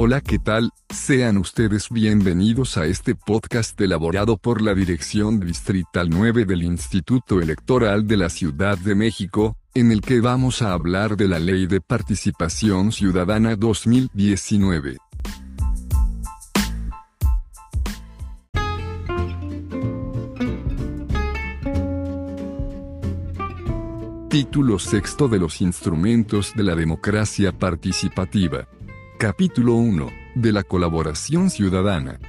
Hola, ¿qué tal? Sean ustedes bienvenidos a este podcast elaborado por la Dirección Distrital 9 del Instituto Electoral de la Ciudad de México, en el que vamos a hablar de la Ley de Participación Ciudadana 2019. Título sexto de los instrumentos de la democracia participativa. Capítulo 1. De la colaboración ciudadana.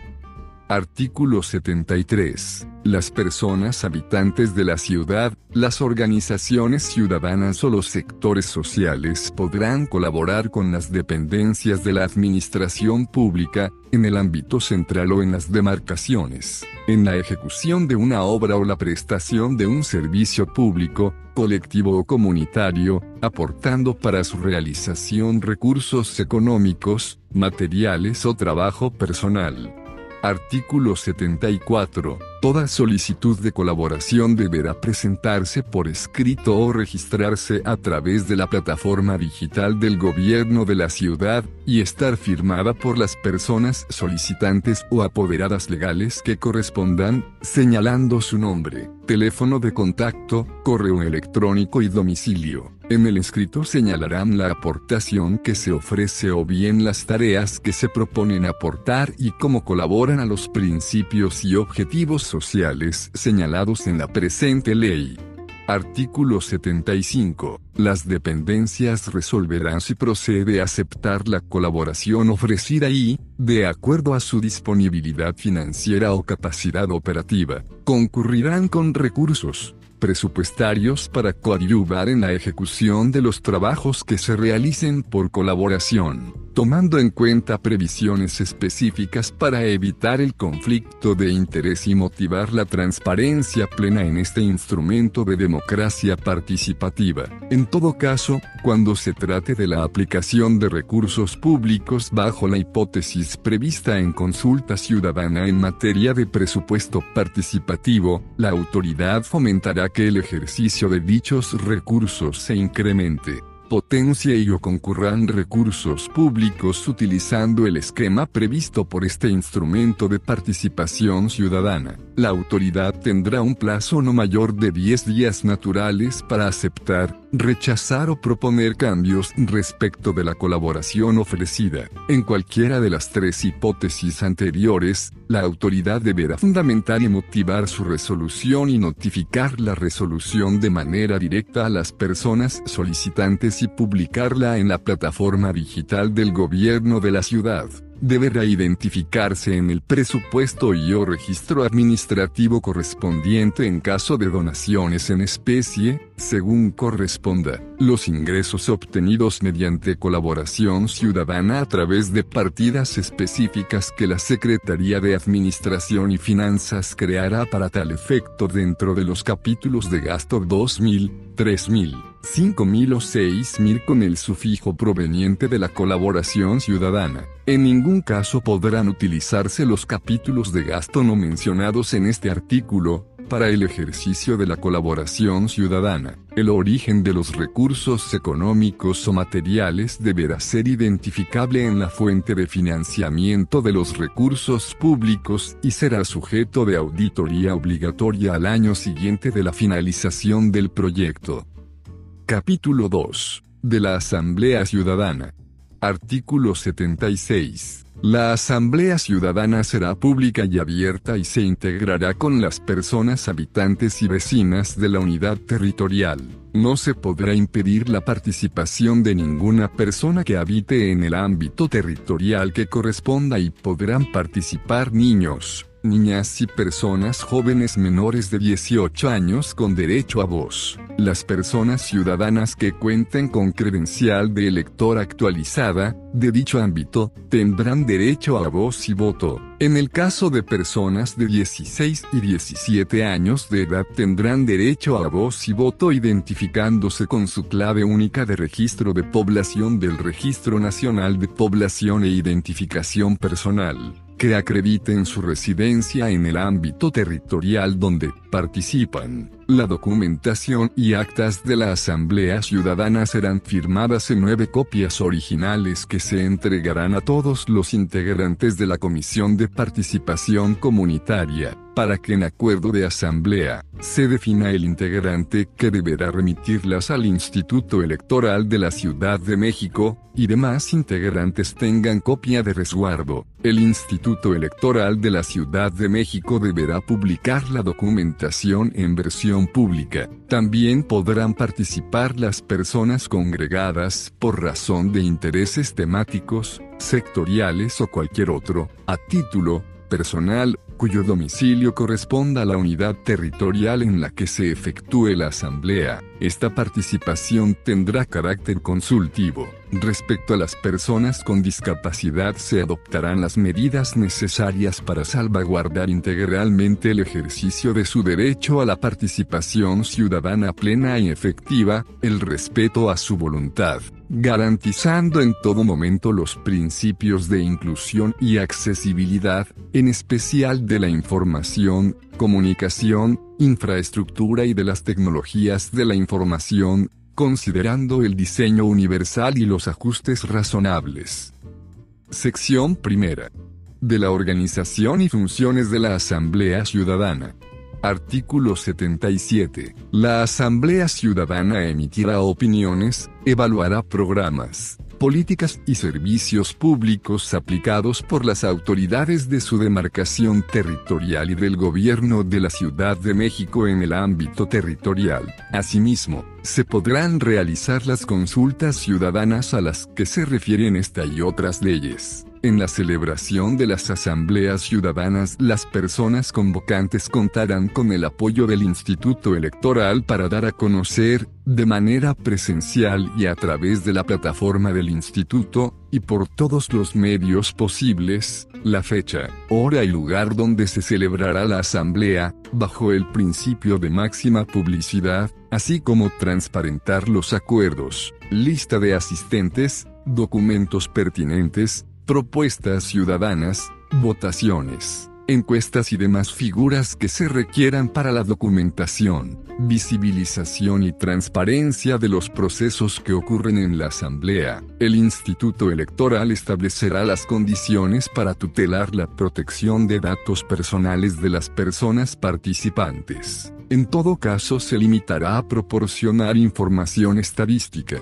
Artículo 73. Las personas habitantes de la ciudad, las organizaciones ciudadanas o los sectores sociales podrán colaborar con las dependencias de la administración pública, en el ámbito central o en las demarcaciones, en la ejecución de una obra o la prestación de un servicio público, colectivo o comunitario, aportando para su realización recursos económicos, materiales o trabajo personal. Artículo 74. Toda solicitud de colaboración deberá presentarse por escrito o registrarse a través de la plataforma digital del gobierno de la ciudad, y estar firmada por las personas solicitantes o apoderadas legales que correspondan, señalando su nombre, teléfono de contacto, correo electrónico y domicilio. En el escrito señalarán la aportación que se ofrece o bien las tareas que se proponen aportar y cómo colaboran a los principios y objetivos sociales señalados en la presente ley. Artículo 75. Las dependencias resolverán si procede aceptar la colaboración ofrecida y, de acuerdo a su disponibilidad financiera o capacidad operativa, concurrirán con recursos, presupuestarios para coadyuvar en la ejecución de los trabajos que se realicen por colaboración, tomando en cuenta previsiones específicas para evitar el conflicto de interés y motivar la transparencia plena en este instrumento de democracia participativa. En todo caso, cuando se trate de la aplicación de recursos públicos bajo la hipótesis prevista en consulta ciudadana en materia de presupuesto participativo, la autoridad fomentará que el ejercicio de dichos recursos se incremente, potencie y o concurran recursos públicos utilizando el esquema previsto por este instrumento de participación ciudadana la autoridad tendrá un plazo no mayor de 10 días naturales para aceptar, rechazar o proponer cambios respecto de la colaboración ofrecida. En cualquiera de las tres hipótesis anteriores, la autoridad deberá fundamentar y motivar su resolución y notificar la resolución de manera directa a las personas solicitantes y publicarla en la plataforma digital del gobierno de la ciudad deberá identificarse en el presupuesto y o registro administrativo correspondiente en caso de donaciones en especie, según corresponda, los ingresos obtenidos mediante colaboración ciudadana a través de partidas específicas que la Secretaría de Administración y Finanzas creará para tal efecto dentro de los capítulos de gasto 2000, 3000, 5000 o 6000 con el sufijo proveniente de la colaboración ciudadana. En ningún caso podrán utilizarse los capítulos de gasto no mencionados en este artículo, para el ejercicio de la colaboración ciudadana. El origen de los recursos económicos o materiales deberá ser identificable en la fuente de financiamiento de los recursos públicos y será sujeto de auditoría obligatoria al año siguiente de la finalización del proyecto. Capítulo 2. De la Asamblea Ciudadana. Artículo 76. La Asamblea Ciudadana será pública y abierta y se integrará con las personas habitantes y vecinas de la unidad territorial. No se podrá impedir la participación de ninguna persona que habite en el ámbito territorial que corresponda y podrán participar niños, niñas y personas jóvenes menores de 18 años con derecho a voz. Las personas ciudadanas que cuenten con credencial de elector actualizada, de dicho ámbito, tendrán derecho a voz y voto. En el caso de personas de 16 y 17 años de edad tendrán derecho a voz y voto identificándose con su clave única de registro de población del Registro Nacional de Población e Identificación Personal que acrediten su residencia en el ámbito territorial donde participan. La documentación y actas de la Asamblea Ciudadana serán firmadas en nueve copias originales que se entregarán a todos los integrantes de la Comisión de Participación Comunitaria, para que en acuerdo de asamblea, se defina el integrante que deberá remitirlas al Instituto Electoral de la Ciudad de México, y demás integrantes tengan copia de resguardo. El Instituto Electoral de la Ciudad de México deberá publicar la documentación en versión pública. También podrán participar las personas congregadas por razón de intereses temáticos, sectoriales o cualquier otro, a título personal cuyo domicilio corresponda a la unidad territorial en la que se efectúe la asamblea. Esta participación tendrá carácter consultivo. Respecto a las personas con discapacidad se adoptarán las medidas necesarias para salvaguardar integralmente el ejercicio de su derecho a la participación ciudadana plena y efectiva, el respeto a su voluntad, garantizando en todo momento los principios de inclusión y accesibilidad, en especial de la información, comunicación, infraestructura y de las tecnologías de la información, considerando el diseño universal y los ajustes razonables. Sección primera. De la organización y funciones de la Asamblea Ciudadana. Artículo 77. La Asamblea Ciudadana emitirá opiniones, evaluará programas, políticas y servicios públicos aplicados por las autoridades de su demarcación territorial y del gobierno de la Ciudad de México en el ámbito territorial. Asimismo, se podrán realizar las consultas ciudadanas a las que se refieren esta y otras leyes. En la celebración de las asambleas ciudadanas las personas convocantes contarán con el apoyo del Instituto Electoral para dar a conocer, de manera presencial y a través de la plataforma del Instituto, y por todos los medios posibles, la fecha, hora y lugar donde se celebrará la asamblea, bajo el principio de máxima publicidad, así como transparentar los acuerdos, lista de asistentes, documentos pertinentes, propuestas ciudadanas, votaciones, encuestas y demás figuras que se requieran para la documentación, visibilización y transparencia de los procesos que ocurren en la Asamblea. El Instituto Electoral establecerá las condiciones para tutelar la protección de datos personales de las personas participantes. En todo caso se limitará a proporcionar información estadística,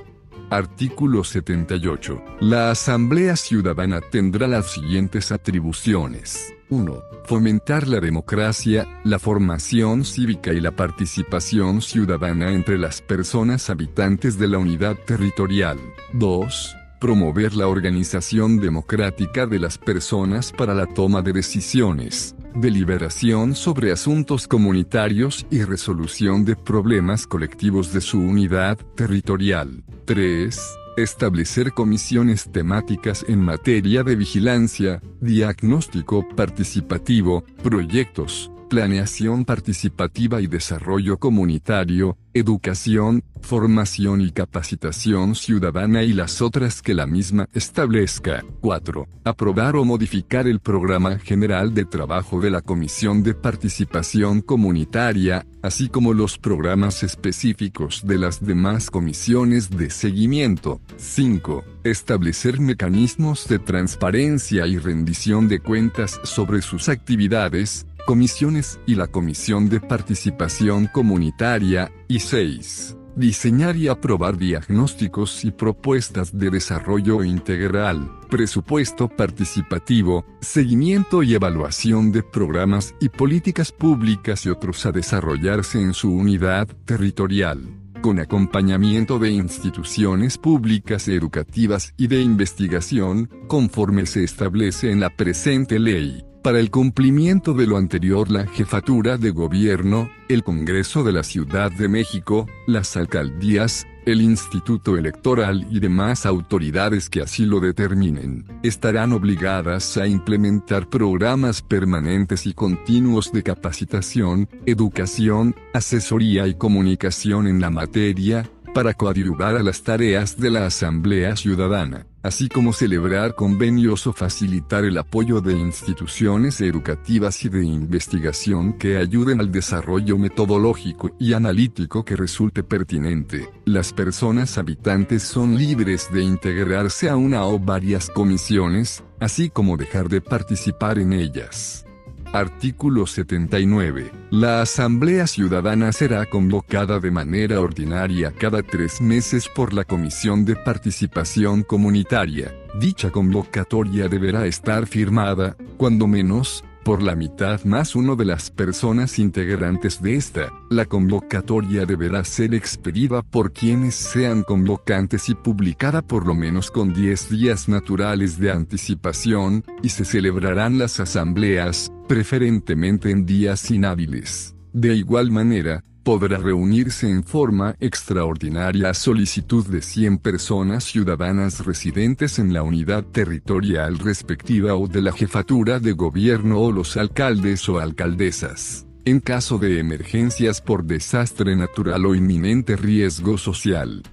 Artículo 78. La Asamblea Ciudadana tendrá las siguientes atribuciones. 1. Fomentar la democracia, la formación cívica y la participación ciudadana entre las personas habitantes de la unidad territorial. 2 promover la organización democrática de las personas para la toma de decisiones, deliberación sobre asuntos comunitarios y resolución de problemas colectivos de su unidad territorial. 3. Establecer comisiones temáticas en materia de vigilancia, diagnóstico participativo, proyectos, planeación participativa y desarrollo comunitario, educación, formación y capacitación ciudadana y las otras que la misma establezca. 4. Aprobar o modificar el programa general de trabajo de la Comisión de Participación Comunitaria, así como los programas específicos de las demás comisiones de seguimiento. 5. Establecer mecanismos de transparencia y rendición de cuentas sobre sus actividades, comisiones y la Comisión de Participación Comunitaria, y 6. Diseñar y aprobar diagnósticos y propuestas de desarrollo integral, presupuesto participativo, seguimiento y evaluación de programas y políticas públicas y otros a desarrollarse en su unidad territorial con acompañamiento de instituciones públicas educativas y de investigación, conforme se establece en la presente ley. Para el cumplimiento de lo anterior la Jefatura de Gobierno, el Congreso de la Ciudad de México, las alcaldías, el Instituto Electoral y demás autoridades que así lo determinen, estarán obligadas a implementar programas permanentes y continuos de capacitación, educación, asesoría y comunicación en la materia, para coadyuvar a las tareas de la Asamblea Ciudadana. Así como celebrar convenios o facilitar el apoyo de instituciones educativas y de investigación que ayuden al desarrollo metodológico y analítico que resulte pertinente. Las personas habitantes son libres de integrarse a una o varias comisiones, así como dejar de participar en ellas. Artículo 79. La Asamblea Ciudadana será convocada de manera ordinaria cada tres meses por la Comisión de Participación Comunitaria. Dicha convocatoria deberá estar firmada, cuando menos, por la mitad más uno de las personas integrantes de esta. La convocatoria deberá ser expedida por quienes sean convocantes y publicada por lo menos con 10 días naturales de anticipación, y se celebrarán las asambleas, preferentemente en días inhábiles. De igual manera, podrá reunirse en forma extraordinaria a solicitud de 100 personas ciudadanas residentes en la unidad territorial respectiva o de la jefatura de gobierno o los alcaldes o alcaldesas, en caso de emergencias por desastre natural o inminente riesgo social.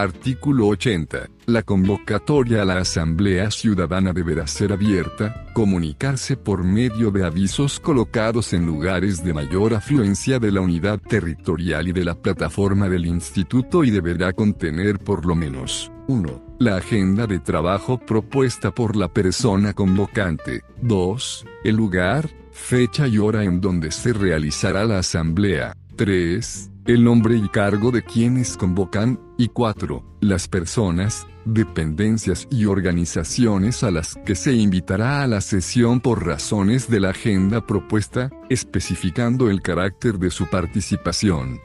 Artículo 80. La convocatoria a la Asamblea Ciudadana deberá ser abierta, comunicarse por medio de avisos colocados en lugares de mayor afluencia de la unidad territorial y de la plataforma del instituto y deberá contener por lo menos 1. La agenda de trabajo propuesta por la persona convocante. 2. El lugar, fecha y hora en donde se realizará la asamblea. 3 el nombre y cargo de quienes convocan, y 4. Las personas, dependencias y organizaciones a las que se invitará a la sesión por razones de la agenda propuesta, especificando el carácter de su participación.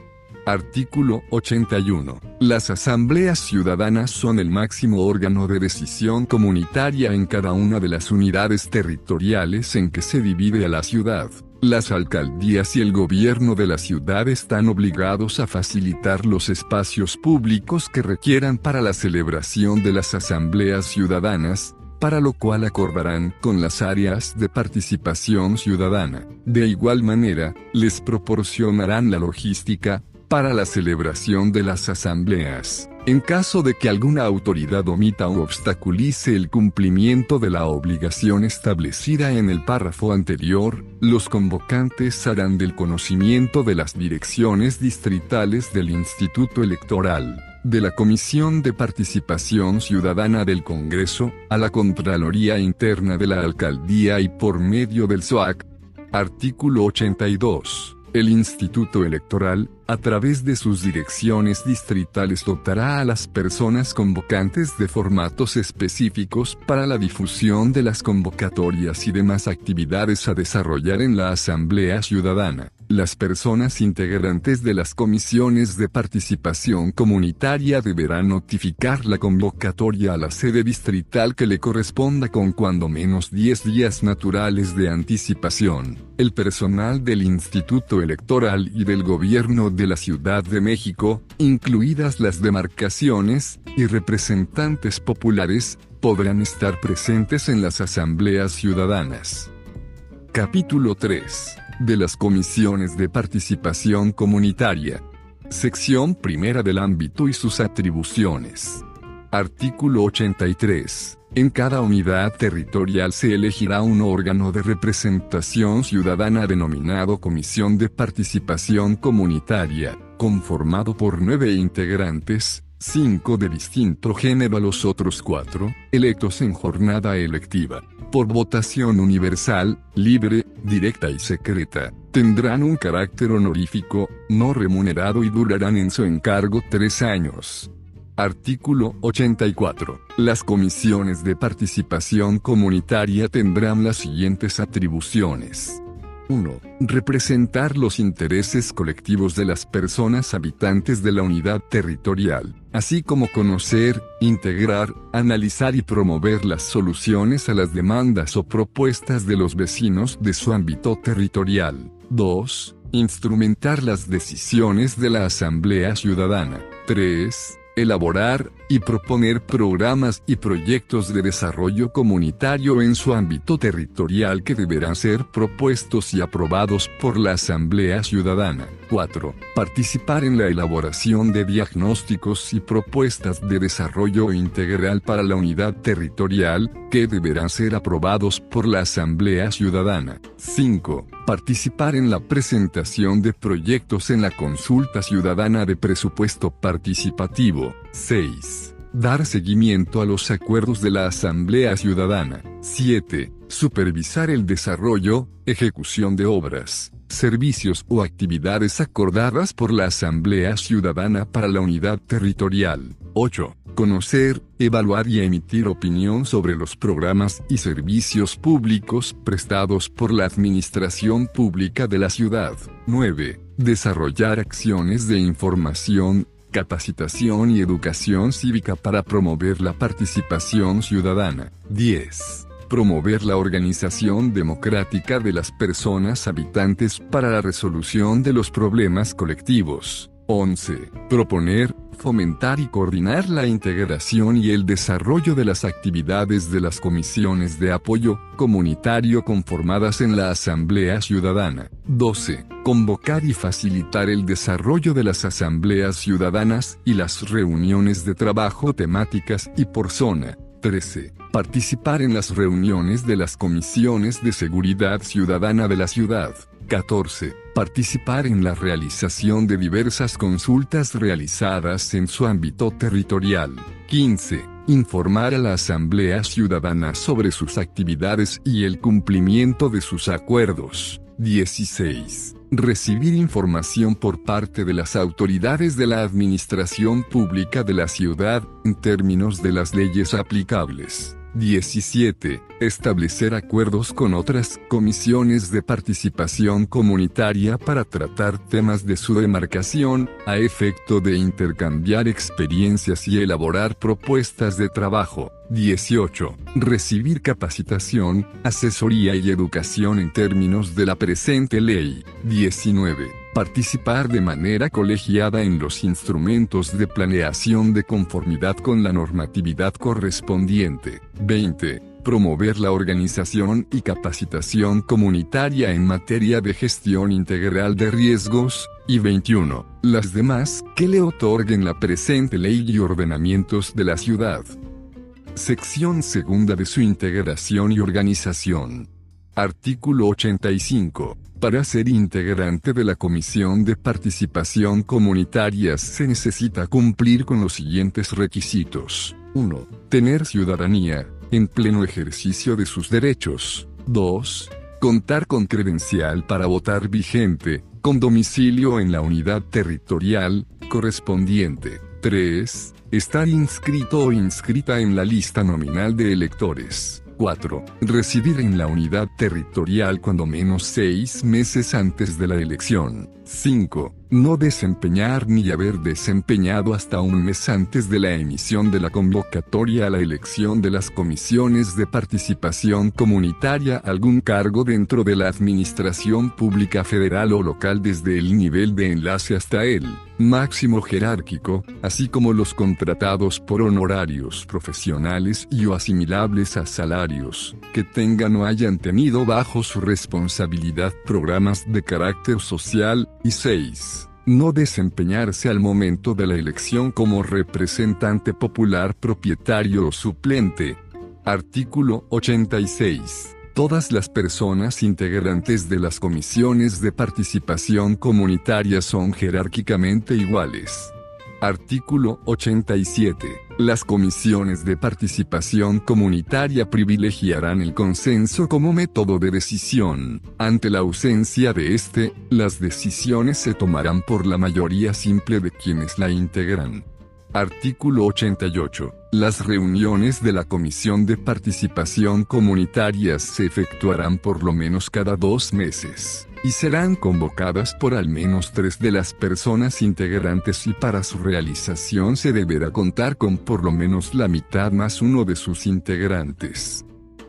Artículo 81. Las asambleas ciudadanas son el máximo órgano de decisión comunitaria en cada una de las unidades territoriales en que se divide a la ciudad. Las alcaldías y el gobierno de la ciudad están obligados a facilitar los espacios públicos que requieran para la celebración de las asambleas ciudadanas, para lo cual acordarán con las áreas de participación ciudadana. De igual manera, les proporcionarán la logística, para la celebración de las asambleas. En caso de que alguna autoridad omita o obstaculice el cumplimiento de la obligación establecida en el párrafo anterior, los convocantes harán del conocimiento de las direcciones distritales del Instituto Electoral, de la Comisión de Participación Ciudadana del Congreso, a la Contraloría Interna de la Alcaldía y por medio del SOAC. Artículo 82. El Instituto Electoral, a través de sus direcciones distritales dotará a las personas convocantes de formatos específicos para la difusión de las convocatorias y demás actividades a desarrollar en la Asamblea Ciudadana. Las personas integrantes de las comisiones de participación comunitaria deberán notificar la convocatoria a la sede distrital que le corresponda con cuando menos 10 días naturales de anticipación. El personal del Instituto Electoral y del Gobierno de la Ciudad de México, incluidas las demarcaciones, y representantes populares, podrán estar presentes en las asambleas ciudadanas. Capítulo 3 de las comisiones de participación comunitaria. Sección primera del ámbito y sus atribuciones. Artículo 83. En cada unidad territorial se elegirá un órgano de representación ciudadana denominado Comisión de Participación Comunitaria, conformado por nueve integrantes, cinco de distinto género a los otros cuatro, electos en jornada electiva, por votación universal, libre, directa y secreta. Tendrán un carácter honorífico, no remunerado y durarán en su encargo tres años. Artículo 84. Las comisiones de participación comunitaria tendrán las siguientes atribuciones. 1. Representar los intereses colectivos de las personas habitantes de la unidad territorial, así como conocer, integrar, analizar y promover las soluciones a las demandas o propuestas de los vecinos de su ámbito territorial. 2. Instrumentar las decisiones de la Asamblea Ciudadana. 3 elaborar y proponer programas y proyectos de desarrollo comunitario en su ámbito territorial que deberán ser propuestos y aprobados por la Asamblea Ciudadana. 4. Participar en la elaboración de diagnósticos y propuestas de desarrollo integral para la unidad territorial, que deberán ser aprobados por la Asamblea Ciudadana. 5. Participar en la presentación de proyectos en la consulta ciudadana de presupuesto participativo. 6. Dar seguimiento a los acuerdos de la Asamblea Ciudadana. 7. Supervisar el desarrollo, ejecución de obras, servicios o actividades acordadas por la Asamblea Ciudadana para la unidad territorial. 8. Conocer, evaluar y emitir opinión sobre los programas y servicios públicos prestados por la Administración Pública de la ciudad. 9. Desarrollar acciones de información, capacitación y educación cívica para promover la participación ciudadana. 10. Promover la organización democrática de las personas habitantes para la resolución de los problemas colectivos. 11. Proponer, fomentar y coordinar la integración y el desarrollo de las actividades de las comisiones de apoyo comunitario conformadas en la Asamblea Ciudadana. 12. Convocar y facilitar el desarrollo de las asambleas ciudadanas y las reuniones de trabajo temáticas y por zona. 13. Participar en las reuniones de las comisiones de seguridad ciudadana de la ciudad. 14. Participar en la realización de diversas consultas realizadas en su ámbito territorial. 15. Informar a la Asamblea Ciudadana sobre sus actividades y el cumplimiento de sus acuerdos. 16. Recibir información por parte de las autoridades de la Administración Pública de la ciudad, en términos de las leyes aplicables. 17. Establecer acuerdos con otras comisiones de participación comunitaria para tratar temas de su demarcación, a efecto de intercambiar experiencias y elaborar propuestas de trabajo. 18. Recibir capacitación, asesoría y educación en términos de la presente ley. 19 Participar de manera colegiada en los instrumentos de planeación de conformidad con la normatividad correspondiente. 20. Promover la organización y capacitación comunitaria en materia de gestión integral de riesgos. Y 21. Las demás que le otorguen la presente ley y ordenamientos de la ciudad. Sección segunda de su integración y organización. Artículo 85. Para ser integrante de la Comisión de Participación Comunitaria se necesita cumplir con los siguientes requisitos. 1. Tener ciudadanía, en pleno ejercicio de sus derechos. 2. Contar con credencial para votar vigente, con domicilio en la unidad territorial correspondiente. 3. Estar inscrito o inscrita en la lista nominal de electores. 4. Residir en la unidad territorial cuando menos seis meses antes de la elección. 5. No desempeñar ni haber desempeñado hasta un mes antes de la emisión de la convocatoria a la elección de las comisiones de participación comunitaria algún cargo dentro de la administración pública federal o local desde el nivel de enlace hasta el máximo jerárquico, así como los contratados por honorarios profesionales y o asimilables a salarios, que tengan o hayan tenido bajo su responsabilidad programas de carácter social, y 6. No desempeñarse al momento de la elección como representante popular propietario o suplente. Artículo 86. Todas las personas integrantes de las comisiones de participación comunitaria son jerárquicamente iguales. Artículo 87. Las comisiones de participación comunitaria privilegiarán el consenso como método de decisión. Ante la ausencia de este, las decisiones se tomarán por la mayoría simple de quienes la integran. Artículo 88. Las reuniones de la Comisión de Participación Comunitaria se efectuarán por lo menos cada dos meses y serán convocadas por al menos tres de las personas integrantes y para su realización se deberá contar con por lo menos la mitad más uno de sus integrantes.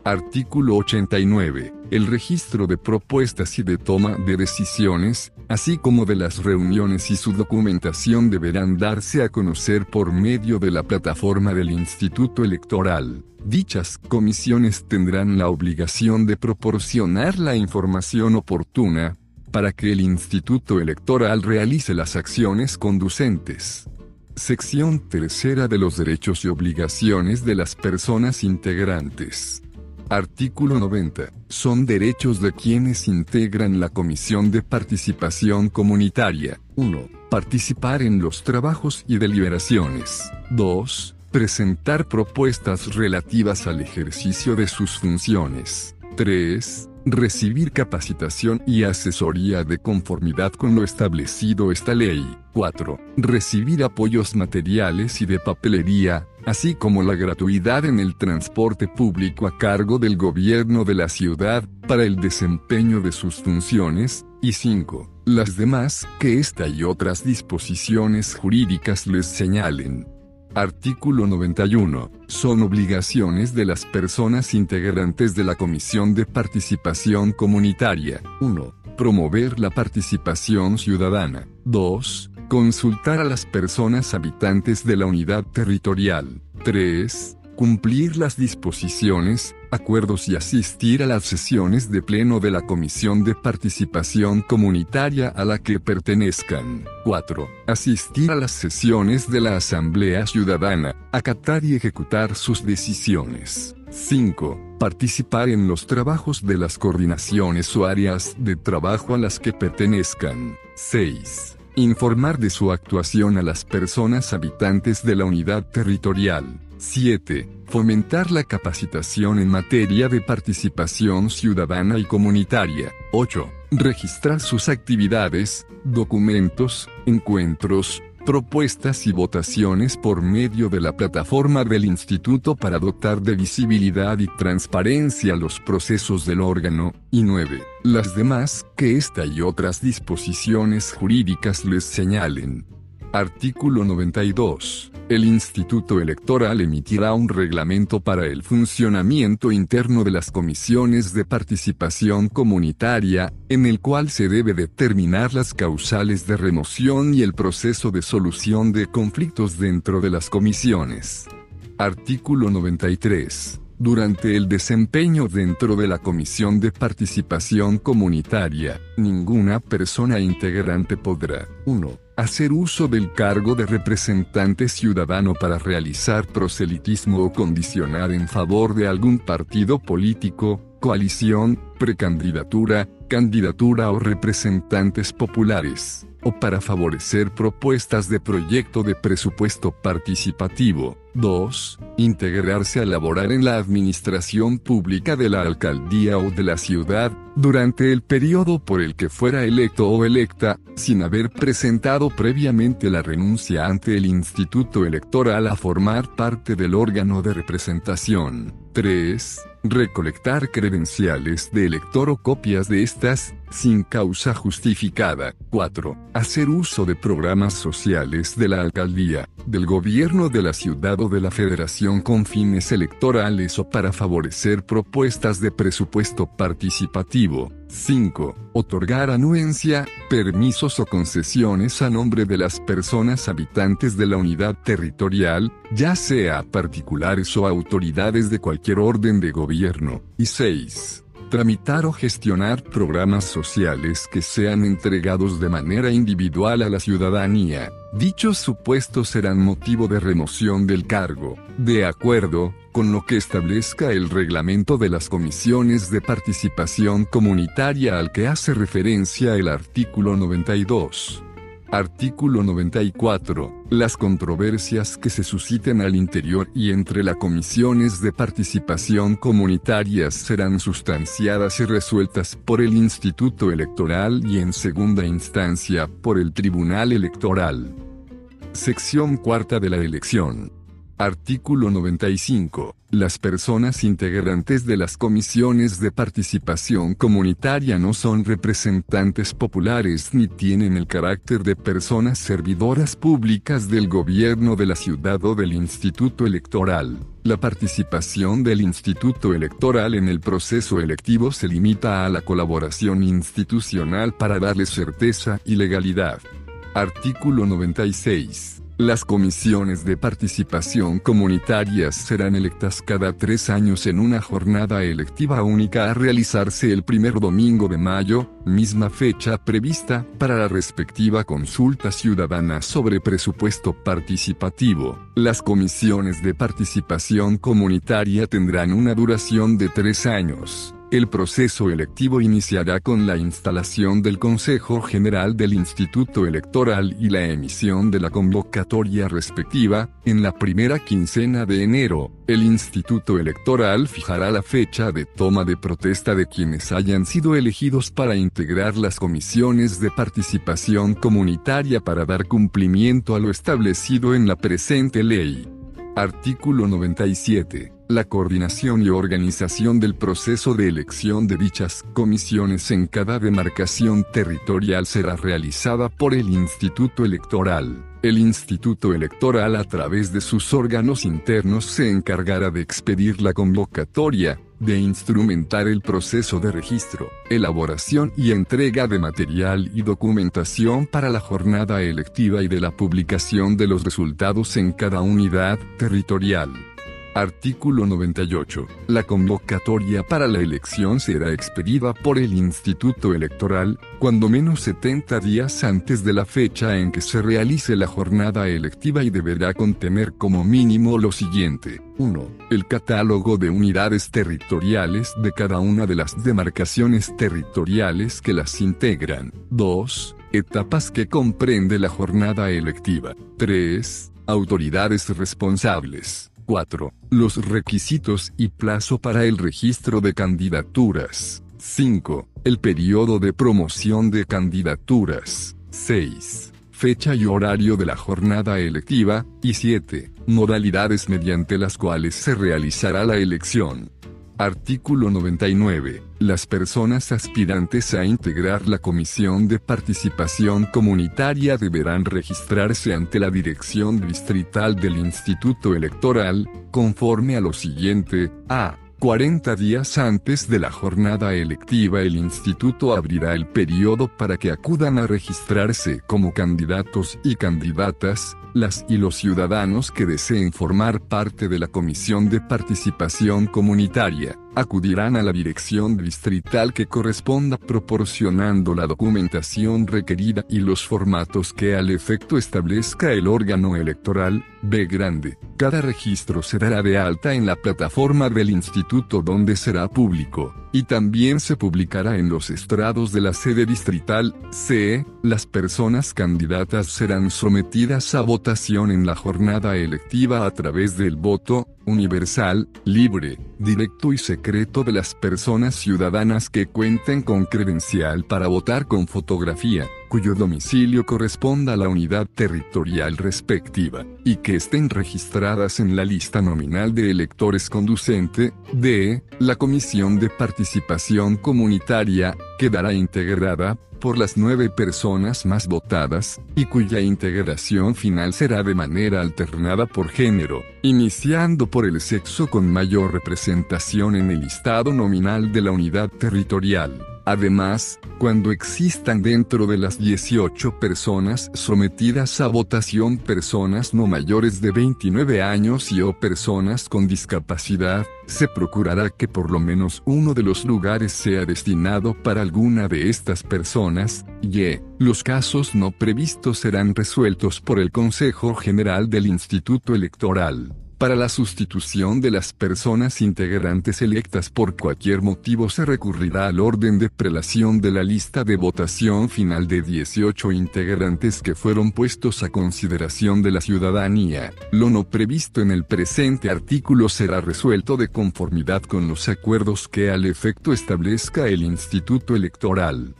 Artículo 89. El registro de propuestas y de toma de decisiones, así como de las reuniones y su documentación deberán darse a conocer por medio de la plataforma del Instituto Electoral. Dichas comisiones tendrán la obligación de proporcionar la información oportuna, para que el Instituto Electoral realice las acciones conducentes. Sección tercera de los derechos y obligaciones de las personas integrantes. Artículo 90. Son derechos de quienes integran la Comisión de Participación Comunitaria. 1. Participar en los trabajos y deliberaciones. 2. Presentar propuestas relativas al ejercicio de sus funciones. 3 recibir capacitación y asesoría de conformidad con lo establecido esta ley. 4. Recibir apoyos materiales y de papelería, así como la gratuidad en el transporte público a cargo del gobierno de la ciudad, para el desempeño de sus funciones, y 5. Las demás que esta y otras disposiciones jurídicas les señalen. Artículo 91. Son obligaciones de las personas integrantes de la Comisión de Participación Comunitaria. 1. Promover la participación ciudadana. 2. Consultar a las personas habitantes de la unidad territorial. 3 cumplir las disposiciones, acuerdos y asistir a las sesiones de pleno de la Comisión de Participación Comunitaria a la que pertenezcan. 4. Asistir a las sesiones de la Asamblea Ciudadana, acatar y ejecutar sus decisiones. 5. Participar en los trabajos de las coordinaciones o áreas de trabajo a las que pertenezcan. 6 informar de su actuación a las personas habitantes de la unidad territorial. 7. Fomentar la capacitación en materia de participación ciudadana y comunitaria. 8. Registrar sus actividades, documentos, encuentros, propuestas y votaciones por medio de la plataforma del Instituto para dotar de visibilidad y transparencia los procesos del órgano, y 9. Las demás que esta y otras disposiciones jurídicas les señalen. Artículo 92. El Instituto Electoral emitirá un reglamento para el funcionamiento interno de las comisiones de participación comunitaria, en el cual se debe determinar las causales de remoción y el proceso de solución de conflictos dentro de las comisiones. Artículo 93. Durante el desempeño dentro de la Comisión de Participación Comunitaria, ninguna persona integrante podrá 1. Hacer uso del cargo de representante ciudadano para realizar proselitismo o condicionar en favor de algún partido político, coalición, precandidatura, candidatura o representantes populares o para favorecer propuestas de proyecto de presupuesto participativo. 2. Integrarse a laborar en la administración pública de la alcaldía o de la ciudad, durante el periodo por el que fuera electo o electa, sin haber presentado previamente la renuncia ante el Instituto Electoral a formar parte del órgano de representación. 3 recolectar credenciales de elector o copias de estas, sin causa justificada. 4. Hacer uso de programas sociales de la alcaldía, del gobierno de la ciudad o de la federación con fines electorales o para favorecer propuestas de presupuesto participativo. 5. Otorgar anuencia, permisos o concesiones a nombre de las personas habitantes de la unidad territorial, ya sea particulares o autoridades de cualquier orden de gobierno. Y 6 tramitar o gestionar programas sociales que sean entregados de manera individual a la ciudadanía. Dichos supuestos serán motivo de remoción del cargo, de acuerdo con lo que establezca el reglamento de las comisiones de participación comunitaria al que hace referencia el artículo 92. Artículo 94. Las controversias que se susciten al interior y entre las comisiones de participación comunitarias serán sustanciadas y resueltas por el Instituto Electoral y en segunda instancia por el Tribunal Electoral. Sección cuarta de la elección. Artículo 95. Las personas integrantes de las comisiones de participación comunitaria no son representantes populares ni tienen el carácter de personas servidoras públicas del gobierno de la ciudad o del instituto electoral. La participación del Instituto Electoral en el proceso electivo se limita a la colaboración institucional para darle certeza y legalidad. Artículo 96. Las comisiones de participación comunitarias serán electas cada tres años en una jornada electiva única a realizarse el primer domingo de mayo, misma fecha prevista para la respectiva consulta ciudadana sobre presupuesto participativo. Las comisiones de participación comunitaria tendrán una duración de tres años. El proceso electivo iniciará con la instalación del Consejo General del Instituto Electoral y la emisión de la convocatoria respectiva, en la primera quincena de enero. El Instituto Electoral fijará la fecha de toma de protesta de quienes hayan sido elegidos para integrar las comisiones de participación comunitaria para dar cumplimiento a lo establecido en la presente ley. Artículo 97 la coordinación y organización del proceso de elección de dichas comisiones en cada demarcación territorial será realizada por el Instituto Electoral. El Instituto Electoral a través de sus órganos internos se encargará de expedir la convocatoria, de instrumentar el proceso de registro, elaboración y entrega de material y documentación para la jornada electiva y de la publicación de los resultados en cada unidad territorial. Artículo 98. La convocatoria para la elección será expedida por el Instituto Electoral, cuando menos 70 días antes de la fecha en que se realice la jornada electiva y deberá contener como mínimo lo siguiente. 1. El catálogo de unidades territoriales de cada una de las demarcaciones territoriales que las integran. 2. Etapas que comprende la jornada electiva. 3. Autoridades responsables. 4. Los requisitos y plazo para el registro de candidaturas. 5. El periodo de promoción de candidaturas. 6. Fecha y horario de la jornada electiva. Y 7. Modalidades mediante las cuales se realizará la elección. Artículo 99. Las personas aspirantes a integrar la Comisión de Participación Comunitaria deberán registrarse ante la Dirección Distrital del Instituto Electoral, conforme a lo siguiente, a. 40 días antes de la jornada electiva el instituto abrirá el periodo para que acudan a registrarse como candidatos y candidatas, las y los ciudadanos que deseen formar parte de la Comisión de Participación Comunitaria acudirán a la dirección distrital que corresponda proporcionando la documentación requerida y los formatos que al efecto establezca el órgano electoral, B grande. Cada registro se dará de alta en la plataforma del instituto donde será público, y también se publicará en los estrados de la sede distrital, C. Las personas candidatas serán sometidas a votación en la jornada electiva a través del voto, universal, libre, directo y secreto de las personas ciudadanas que cuenten con credencial para votar con fotografía, cuyo domicilio corresponda a la unidad territorial respectiva, y que estén registradas en la lista nominal de electores conducente, de, la Comisión de Participación Comunitaria, quedará integrada, por las nueve personas más votadas, y cuya integración final será de manera alternada por género, iniciando por el sexo con mayor representación en el listado nominal de la unidad territorial. Además, cuando existan dentro de las 18 personas sometidas a votación personas no mayores de 29 años y o personas con discapacidad, se procurará que por lo menos uno de los lugares sea destinado para alguna de estas personas, y los casos no previstos serán resueltos por el Consejo General del Instituto Electoral. Para la sustitución de las personas integrantes electas por cualquier motivo se recurrirá al orden de prelación de la lista de votación final de 18 integrantes que fueron puestos a consideración de la ciudadanía. Lo no previsto en el presente artículo será resuelto de conformidad con los acuerdos que al efecto establezca el Instituto Electoral.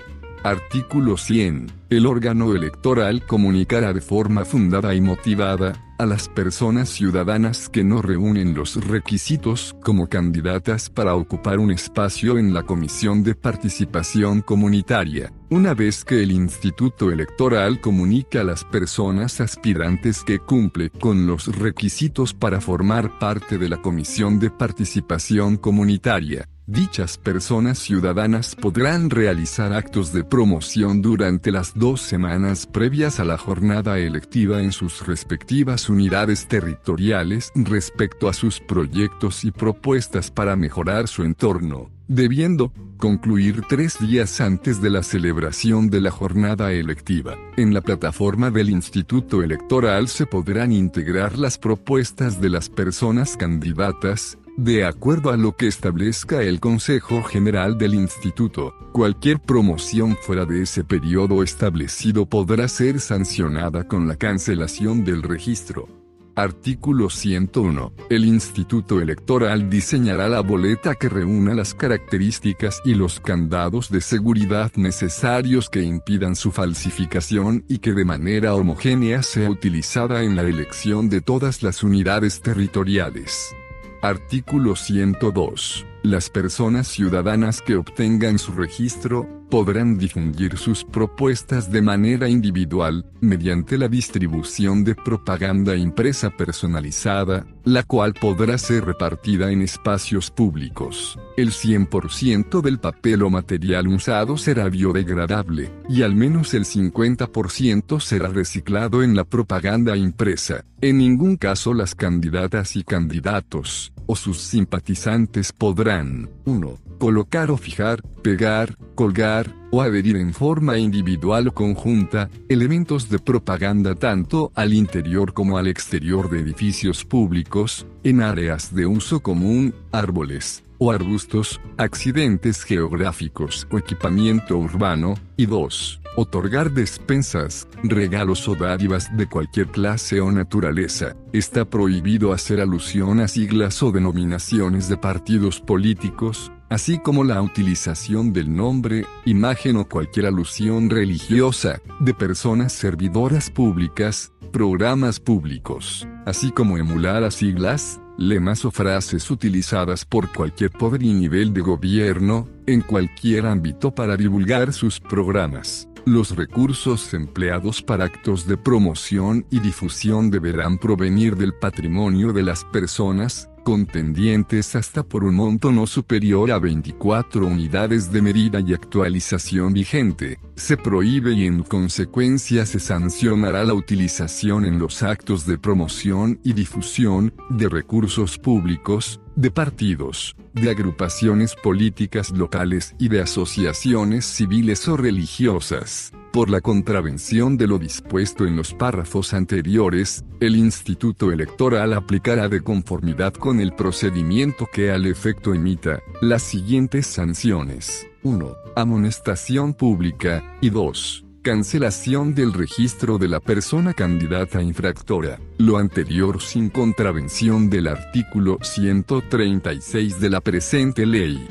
Artículo 100. El órgano electoral comunicará de forma fundada y motivada, a las personas ciudadanas que no reúnen los requisitos como candidatas para ocupar un espacio en la Comisión de Participación Comunitaria. Una vez que el Instituto Electoral comunica a las personas aspirantes que cumple con los requisitos para formar parte de la Comisión de Participación Comunitaria, Dichas personas ciudadanas podrán realizar actos de promoción durante las dos semanas previas a la jornada electiva en sus respectivas unidades territoriales respecto a sus proyectos y propuestas para mejorar su entorno, debiendo concluir tres días antes de la celebración de la jornada electiva. En la plataforma del Instituto Electoral se podrán integrar las propuestas de las personas candidatas, de acuerdo a lo que establezca el Consejo General del Instituto, cualquier promoción fuera de ese periodo establecido podrá ser sancionada con la cancelación del registro. Artículo 101. El Instituto Electoral diseñará la boleta que reúna las características y los candados de seguridad necesarios que impidan su falsificación y que de manera homogénea sea utilizada en la elección de todas las unidades territoriales. Artículo 102. Las personas ciudadanas que obtengan su registro, podrán difundir sus propuestas de manera individual, mediante la distribución de propaganda impresa personalizada, la cual podrá ser repartida en espacios públicos. El 100% del papel o material usado será biodegradable, y al menos el 50% será reciclado en la propaganda impresa. En ningún caso las candidatas y candidatos, o sus simpatizantes podrán, 1 colocar o fijar, pegar, colgar, o adherir en forma individual o conjunta, elementos de propaganda tanto al interior como al exterior de edificios públicos, en áreas de uso común, árboles, o arbustos, accidentes geográficos o equipamiento urbano, y 2. Otorgar despensas, regalos o dádivas de cualquier clase o naturaleza. Está prohibido hacer alusión a siglas o denominaciones de partidos políticos, así como la utilización del nombre, imagen o cualquier alusión religiosa, de personas servidoras públicas, programas públicos, así como emular a siglas, lemas o frases utilizadas por cualquier poder y nivel de gobierno, en cualquier ámbito para divulgar sus programas. Los recursos empleados para actos de promoción y difusión deberán provenir del patrimonio de las personas, contendientes hasta por un monto no superior a 24 unidades de medida y actualización vigente, se prohíbe y en consecuencia se sancionará la utilización en los actos de promoción y difusión, de recursos públicos, de partidos, de agrupaciones políticas locales y de asociaciones civiles o religiosas por la contravención de lo dispuesto en los párrafos anteriores, el Instituto Electoral aplicará de conformidad con el procedimiento que al efecto emita, las siguientes sanciones. 1. Amonestación pública, y 2 cancelación del registro de la persona candidata infractora, lo anterior sin contravención del artículo 136 de la presente ley.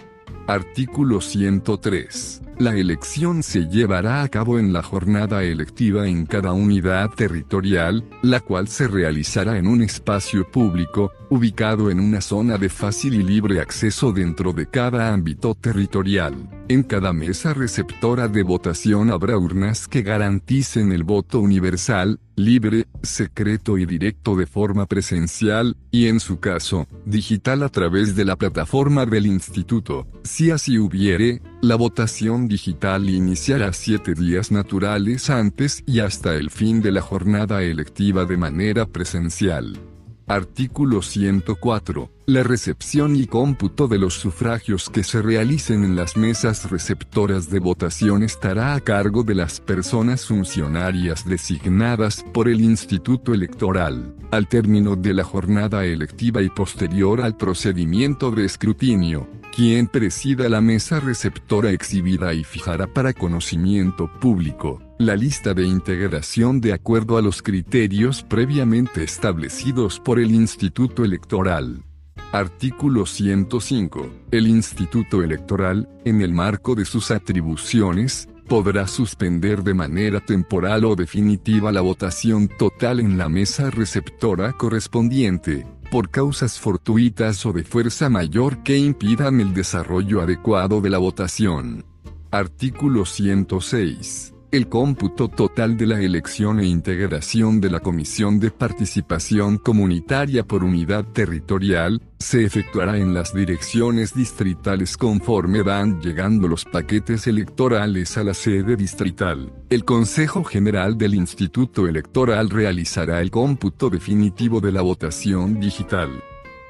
Artículo 103. La elección se llevará a cabo en la jornada electiva en cada unidad territorial, la cual se realizará en un espacio público, ubicado en una zona de fácil y libre acceso dentro de cada ámbito territorial. En cada mesa receptora de votación habrá urnas que garanticen el voto universal, libre, secreto y directo de forma presencial, y en su caso, digital a través de la plataforma del instituto. Si así hubiere, la votación digital iniciará siete días naturales antes y hasta el fin de la jornada electiva de manera presencial. Artículo 104. La recepción y cómputo de los sufragios que se realicen en las mesas receptoras de votación estará a cargo de las personas funcionarias designadas por el Instituto Electoral, al término de la jornada electiva y posterior al procedimiento de escrutinio quien presida la mesa receptora exhibida y fijará para conocimiento público la lista de integración de acuerdo a los criterios previamente establecidos por el Instituto Electoral. Artículo 105. El Instituto Electoral, en el marco de sus atribuciones, podrá suspender de manera temporal o definitiva la votación total en la mesa receptora correspondiente, por causas fortuitas o de fuerza mayor que impidan el desarrollo adecuado de la votación. Artículo 106 el cómputo total de la elección e integración de la Comisión de Participación Comunitaria por Unidad Territorial, se efectuará en las direcciones distritales conforme van llegando los paquetes electorales a la sede distrital. El Consejo General del Instituto Electoral realizará el cómputo definitivo de la votación digital.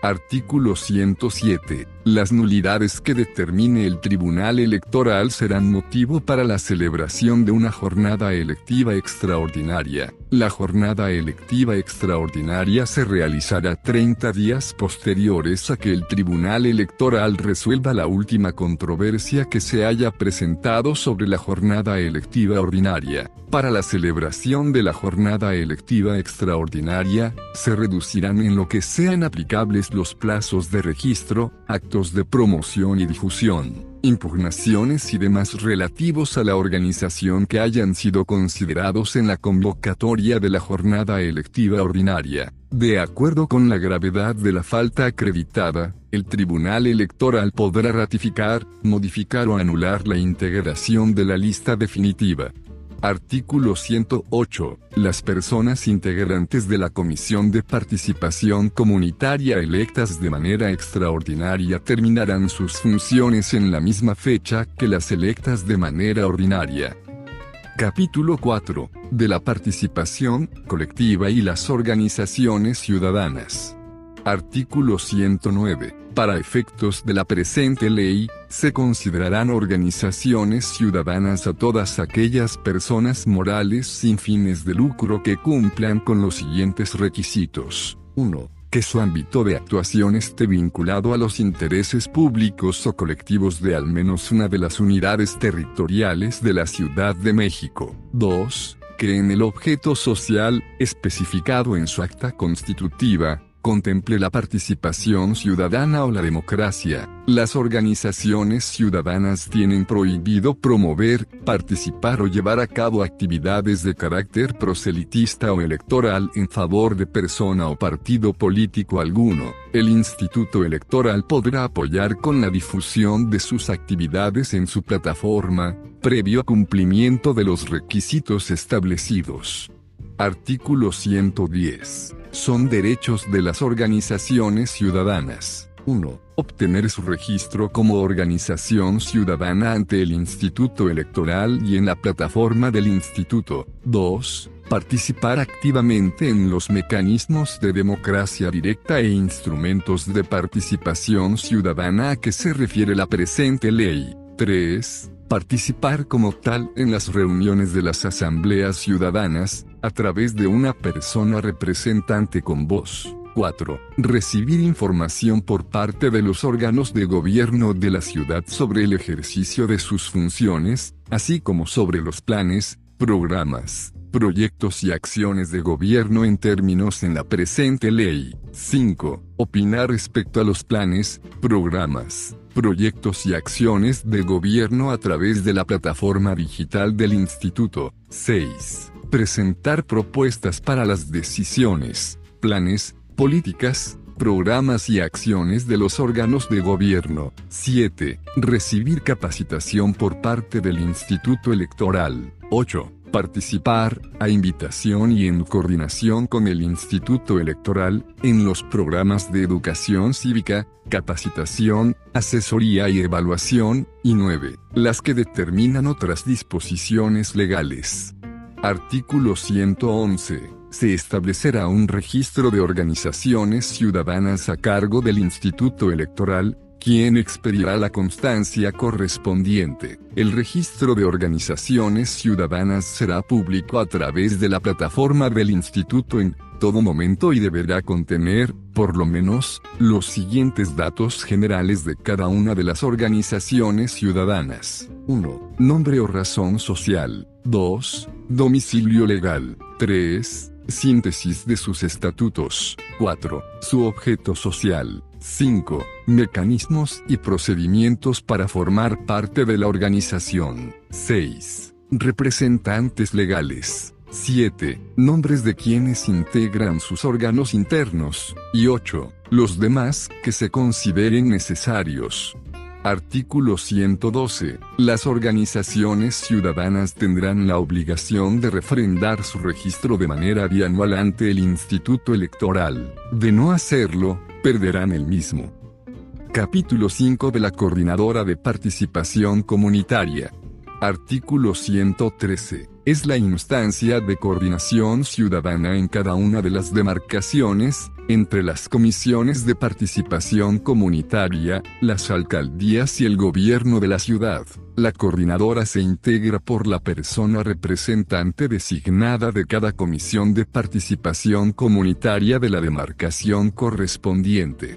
Artículo 107. Las nulidades que determine el Tribunal Electoral serán motivo para la celebración de una jornada electiva extraordinaria. La jornada electiva extraordinaria se realizará 30 días posteriores a que el Tribunal Electoral resuelva la última controversia que se haya presentado sobre la jornada electiva ordinaria. Para la celebración de la jornada electiva extraordinaria, se reducirán en lo que sean aplicables los plazos de registro, actos de promoción y difusión, impugnaciones y demás relativos a la organización que hayan sido considerados en la convocatoria de la jornada electiva ordinaria. De acuerdo con la gravedad de la falta acreditada, el Tribunal Electoral podrá ratificar, modificar o anular la integración de la lista definitiva. Artículo 108. Las personas integrantes de la Comisión de Participación Comunitaria electas de manera extraordinaria terminarán sus funciones en la misma fecha que las electas de manera ordinaria. Capítulo 4. De la participación colectiva y las organizaciones ciudadanas. Artículo 109 para efectos de la presente ley, se considerarán organizaciones ciudadanas a todas aquellas personas morales sin fines de lucro que cumplan con los siguientes requisitos. 1 que su ámbito de actuación esté vinculado a los intereses públicos o colectivos de al menos una de las unidades territoriales de la Ciudad de México. 2. Que en el objeto social, especificado en su acta constitutiva, contemple la participación ciudadana o la democracia. Las organizaciones ciudadanas tienen prohibido promover, participar o llevar a cabo actividades de carácter proselitista o electoral en favor de persona o partido político alguno. El Instituto Electoral podrá apoyar con la difusión de sus actividades en su plataforma, previo cumplimiento de los requisitos establecidos. Artículo 110 son derechos de las organizaciones ciudadanas. 1. Obtener su registro como organización ciudadana ante el Instituto Electoral y en la plataforma del Instituto. 2. Participar activamente en los mecanismos de democracia directa e instrumentos de participación ciudadana a que se refiere la presente ley. 3 participar como tal en las reuniones de las asambleas ciudadanas, a través de una persona representante con voz. 4. Recibir información por parte de los órganos de gobierno de la ciudad sobre el ejercicio de sus funciones, así como sobre los planes, programas, proyectos y acciones de gobierno en términos en la presente ley. 5. Opinar respecto a los planes, programas, proyectos y acciones de gobierno a través de la plataforma digital del Instituto. 6. Presentar propuestas para las decisiones, planes, políticas, programas y acciones de los órganos de gobierno. 7. Recibir capacitación por parte del Instituto Electoral. 8 participar, a invitación y en coordinación con el Instituto Electoral, en los programas de educación cívica, capacitación, asesoría y evaluación, y 9. Las que determinan otras disposiciones legales. Artículo 111 se establecerá un registro de organizaciones ciudadanas a cargo del Instituto Electoral, quien expedirá la constancia correspondiente. El registro de organizaciones ciudadanas será público a través de la plataforma del instituto en todo momento y deberá contener, por lo menos, los siguientes datos generales de cada una de las organizaciones ciudadanas. 1. Nombre o razón social. 2. Domicilio legal. 3. Síntesis de sus estatutos. 4. Su objeto social. 5. Mecanismos y procedimientos para formar parte de la organización. 6. Representantes legales. 7. Nombres de quienes integran sus órganos internos. Y 8. Los demás que se consideren necesarios. Artículo 112. Las organizaciones ciudadanas tendrán la obligación de refrendar su registro de manera bianual ante el Instituto Electoral. De no hacerlo, perderán el mismo. Capítulo 5 de la Coordinadora de Participación Comunitaria. Artículo 113. Es la instancia de coordinación ciudadana en cada una de las demarcaciones, entre las comisiones de participación comunitaria, las alcaldías y el gobierno de la ciudad. La coordinadora se integra por la persona representante designada de cada comisión de participación comunitaria de la demarcación correspondiente.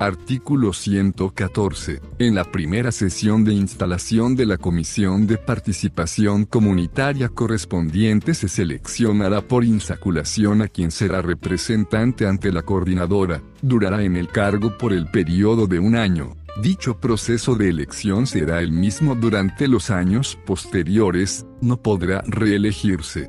Artículo 114. En la primera sesión de instalación de la Comisión de Participación Comunitaria correspondiente se seleccionará por insaculación a quien será representante ante la coordinadora. Durará en el cargo por el periodo de un año. Dicho proceso de elección será el mismo durante los años posteriores, no podrá reelegirse.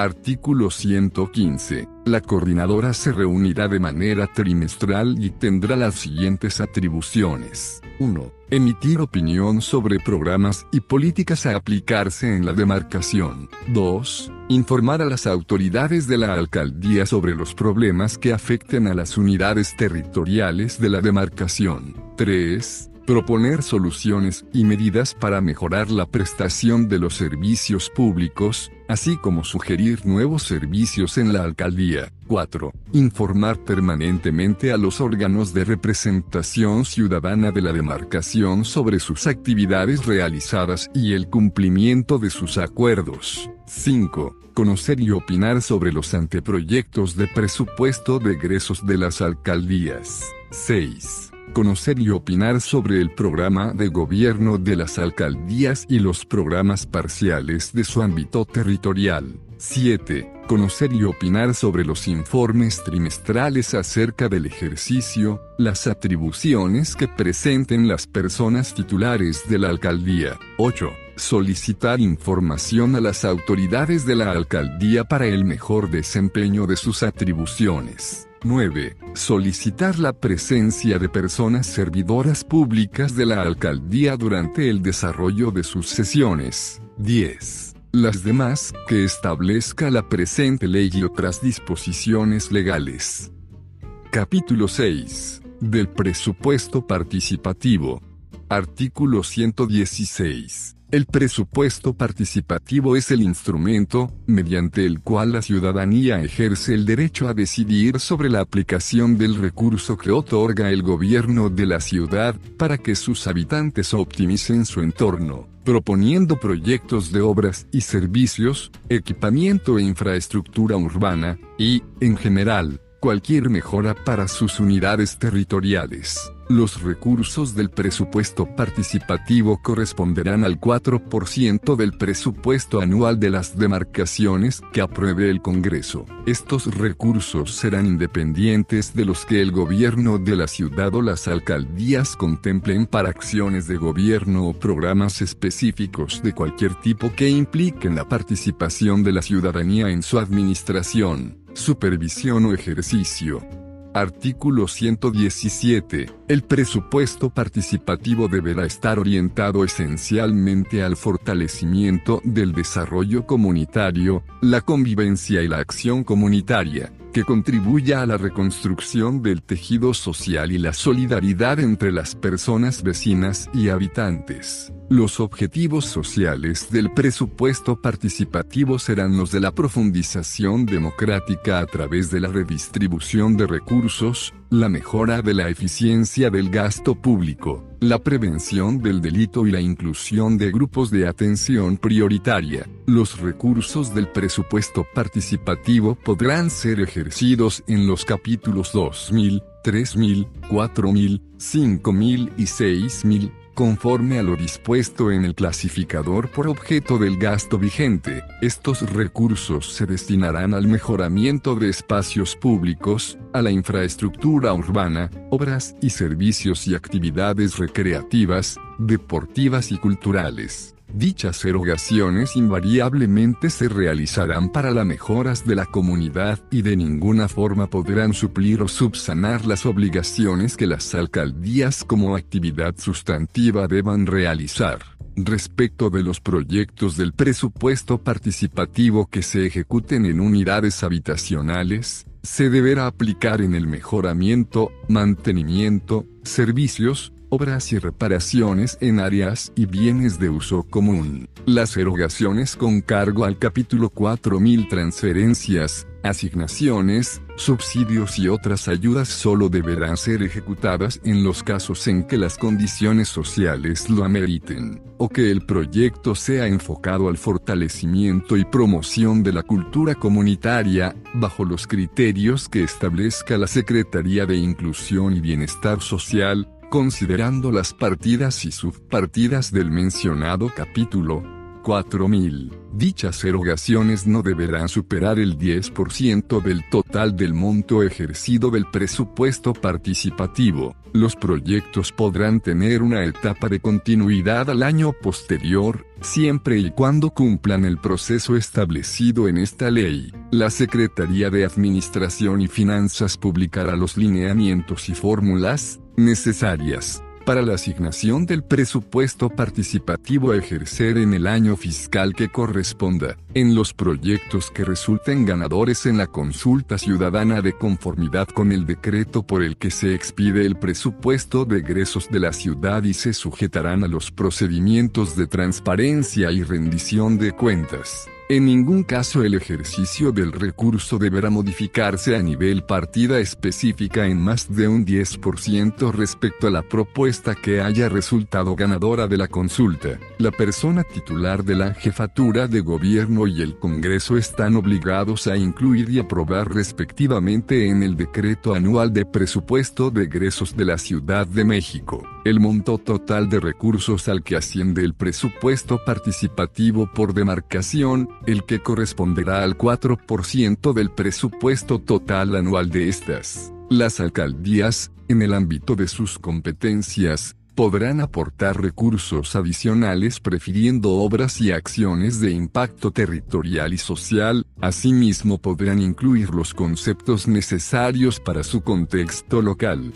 Artículo 115. La coordinadora se reunirá de manera trimestral y tendrá las siguientes atribuciones. 1. Emitir opinión sobre programas y políticas a aplicarse en la demarcación. 2. Informar a las autoridades de la alcaldía sobre los problemas que afecten a las unidades territoriales de la demarcación. 3 proponer soluciones y medidas para mejorar la prestación de los servicios públicos, así como sugerir nuevos servicios en la alcaldía. 4. Informar permanentemente a los órganos de representación ciudadana de la demarcación sobre sus actividades realizadas y el cumplimiento de sus acuerdos. 5. Conocer y opinar sobre los anteproyectos de presupuesto de egresos de las alcaldías. 6 conocer y opinar sobre el programa de gobierno de las alcaldías y los programas parciales de su ámbito territorial. 7. Conocer y opinar sobre los informes trimestrales acerca del ejercicio, las atribuciones que presenten las personas titulares de la alcaldía. 8. Solicitar información a las autoridades de la alcaldía para el mejor desempeño de sus atribuciones. 9. Solicitar la presencia de personas servidoras públicas de la alcaldía durante el desarrollo de sus sesiones. 10. Las demás que establezca la presente ley y otras disposiciones legales. Capítulo 6. Del presupuesto participativo. Artículo 116. El presupuesto participativo es el instrumento, mediante el cual la ciudadanía ejerce el derecho a decidir sobre la aplicación del recurso que otorga el gobierno de la ciudad, para que sus habitantes optimicen su entorno, proponiendo proyectos de obras y servicios, equipamiento e infraestructura urbana, y, en general, cualquier mejora para sus unidades territoriales. Los recursos del presupuesto participativo corresponderán al 4% del presupuesto anual de las demarcaciones que apruebe el Congreso. Estos recursos serán independientes de los que el gobierno de la ciudad o las alcaldías contemplen para acciones de gobierno o programas específicos de cualquier tipo que impliquen la participación de la ciudadanía en su administración, supervisión o ejercicio. Artículo 117. El presupuesto participativo deberá estar orientado esencialmente al fortalecimiento del desarrollo comunitario, la convivencia y la acción comunitaria, que contribuya a la reconstrucción del tejido social y la solidaridad entre las personas vecinas y habitantes. Los objetivos sociales del presupuesto participativo serán los de la profundización democrática a través de la redistribución de recursos, la mejora de la eficiencia del gasto público, la prevención del delito y la inclusión de grupos de atención prioritaria. Los recursos del presupuesto participativo podrán ser ejercidos en los capítulos 2000, 3000, 4000, 5000 y 6000 Conforme a lo dispuesto en el clasificador por objeto del gasto vigente, estos recursos se destinarán al mejoramiento de espacios públicos, a la infraestructura urbana, obras y servicios y actividades recreativas, deportivas y culturales. Dichas erogaciones invariablemente se realizarán para las mejoras de la comunidad y de ninguna forma podrán suplir o subsanar las obligaciones que las alcaldías como actividad sustantiva deban realizar. Respecto de los proyectos del presupuesto participativo que se ejecuten en unidades habitacionales, se deberá aplicar en el mejoramiento, mantenimiento, servicios, obras y reparaciones en áreas y bienes de uso común. Las erogaciones con cargo al capítulo 4000 transferencias, asignaciones, subsidios y otras ayudas solo deberán ser ejecutadas en los casos en que las condiciones sociales lo ameriten, o que el proyecto sea enfocado al fortalecimiento y promoción de la cultura comunitaria, bajo los criterios que establezca la Secretaría de Inclusión y Bienestar Social, considerando las partidas y subpartidas del mencionado capítulo. 4000. Dichas erogaciones no deberán superar el 10% del total del monto ejercido del presupuesto participativo. Los proyectos podrán tener una etapa de continuidad al año posterior, siempre y cuando cumplan el proceso establecido en esta ley. La Secretaría de Administración y Finanzas publicará los lineamientos y fórmulas, necesarias para la asignación del presupuesto participativo a ejercer en el año fiscal que corresponda, en los proyectos que resulten ganadores en la consulta ciudadana de conformidad con el decreto por el que se expide el presupuesto de egresos de la ciudad y se sujetarán a los procedimientos de transparencia y rendición de cuentas. En ningún caso el ejercicio del recurso deberá modificarse a nivel partida específica en más de un 10% respecto a la propuesta que haya resultado ganadora de la consulta. La persona titular de la jefatura de gobierno y el Congreso están obligados a incluir y aprobar respectivamente en el decreto anual de presupuesto de egresos de la Ciudad de México el monto total de recursos al que asciende el presupuesto participativo por demarcación, el que corresponderá al 4% del presupuesto total anual de estas. Las alcaldías, en el ámbito de sus competencias, podrán aportar recursos adicionales prefiriendo obras y acciones de impacto territorial y social, asimismo podrán incluir los conceptos necesarios para su contexto local.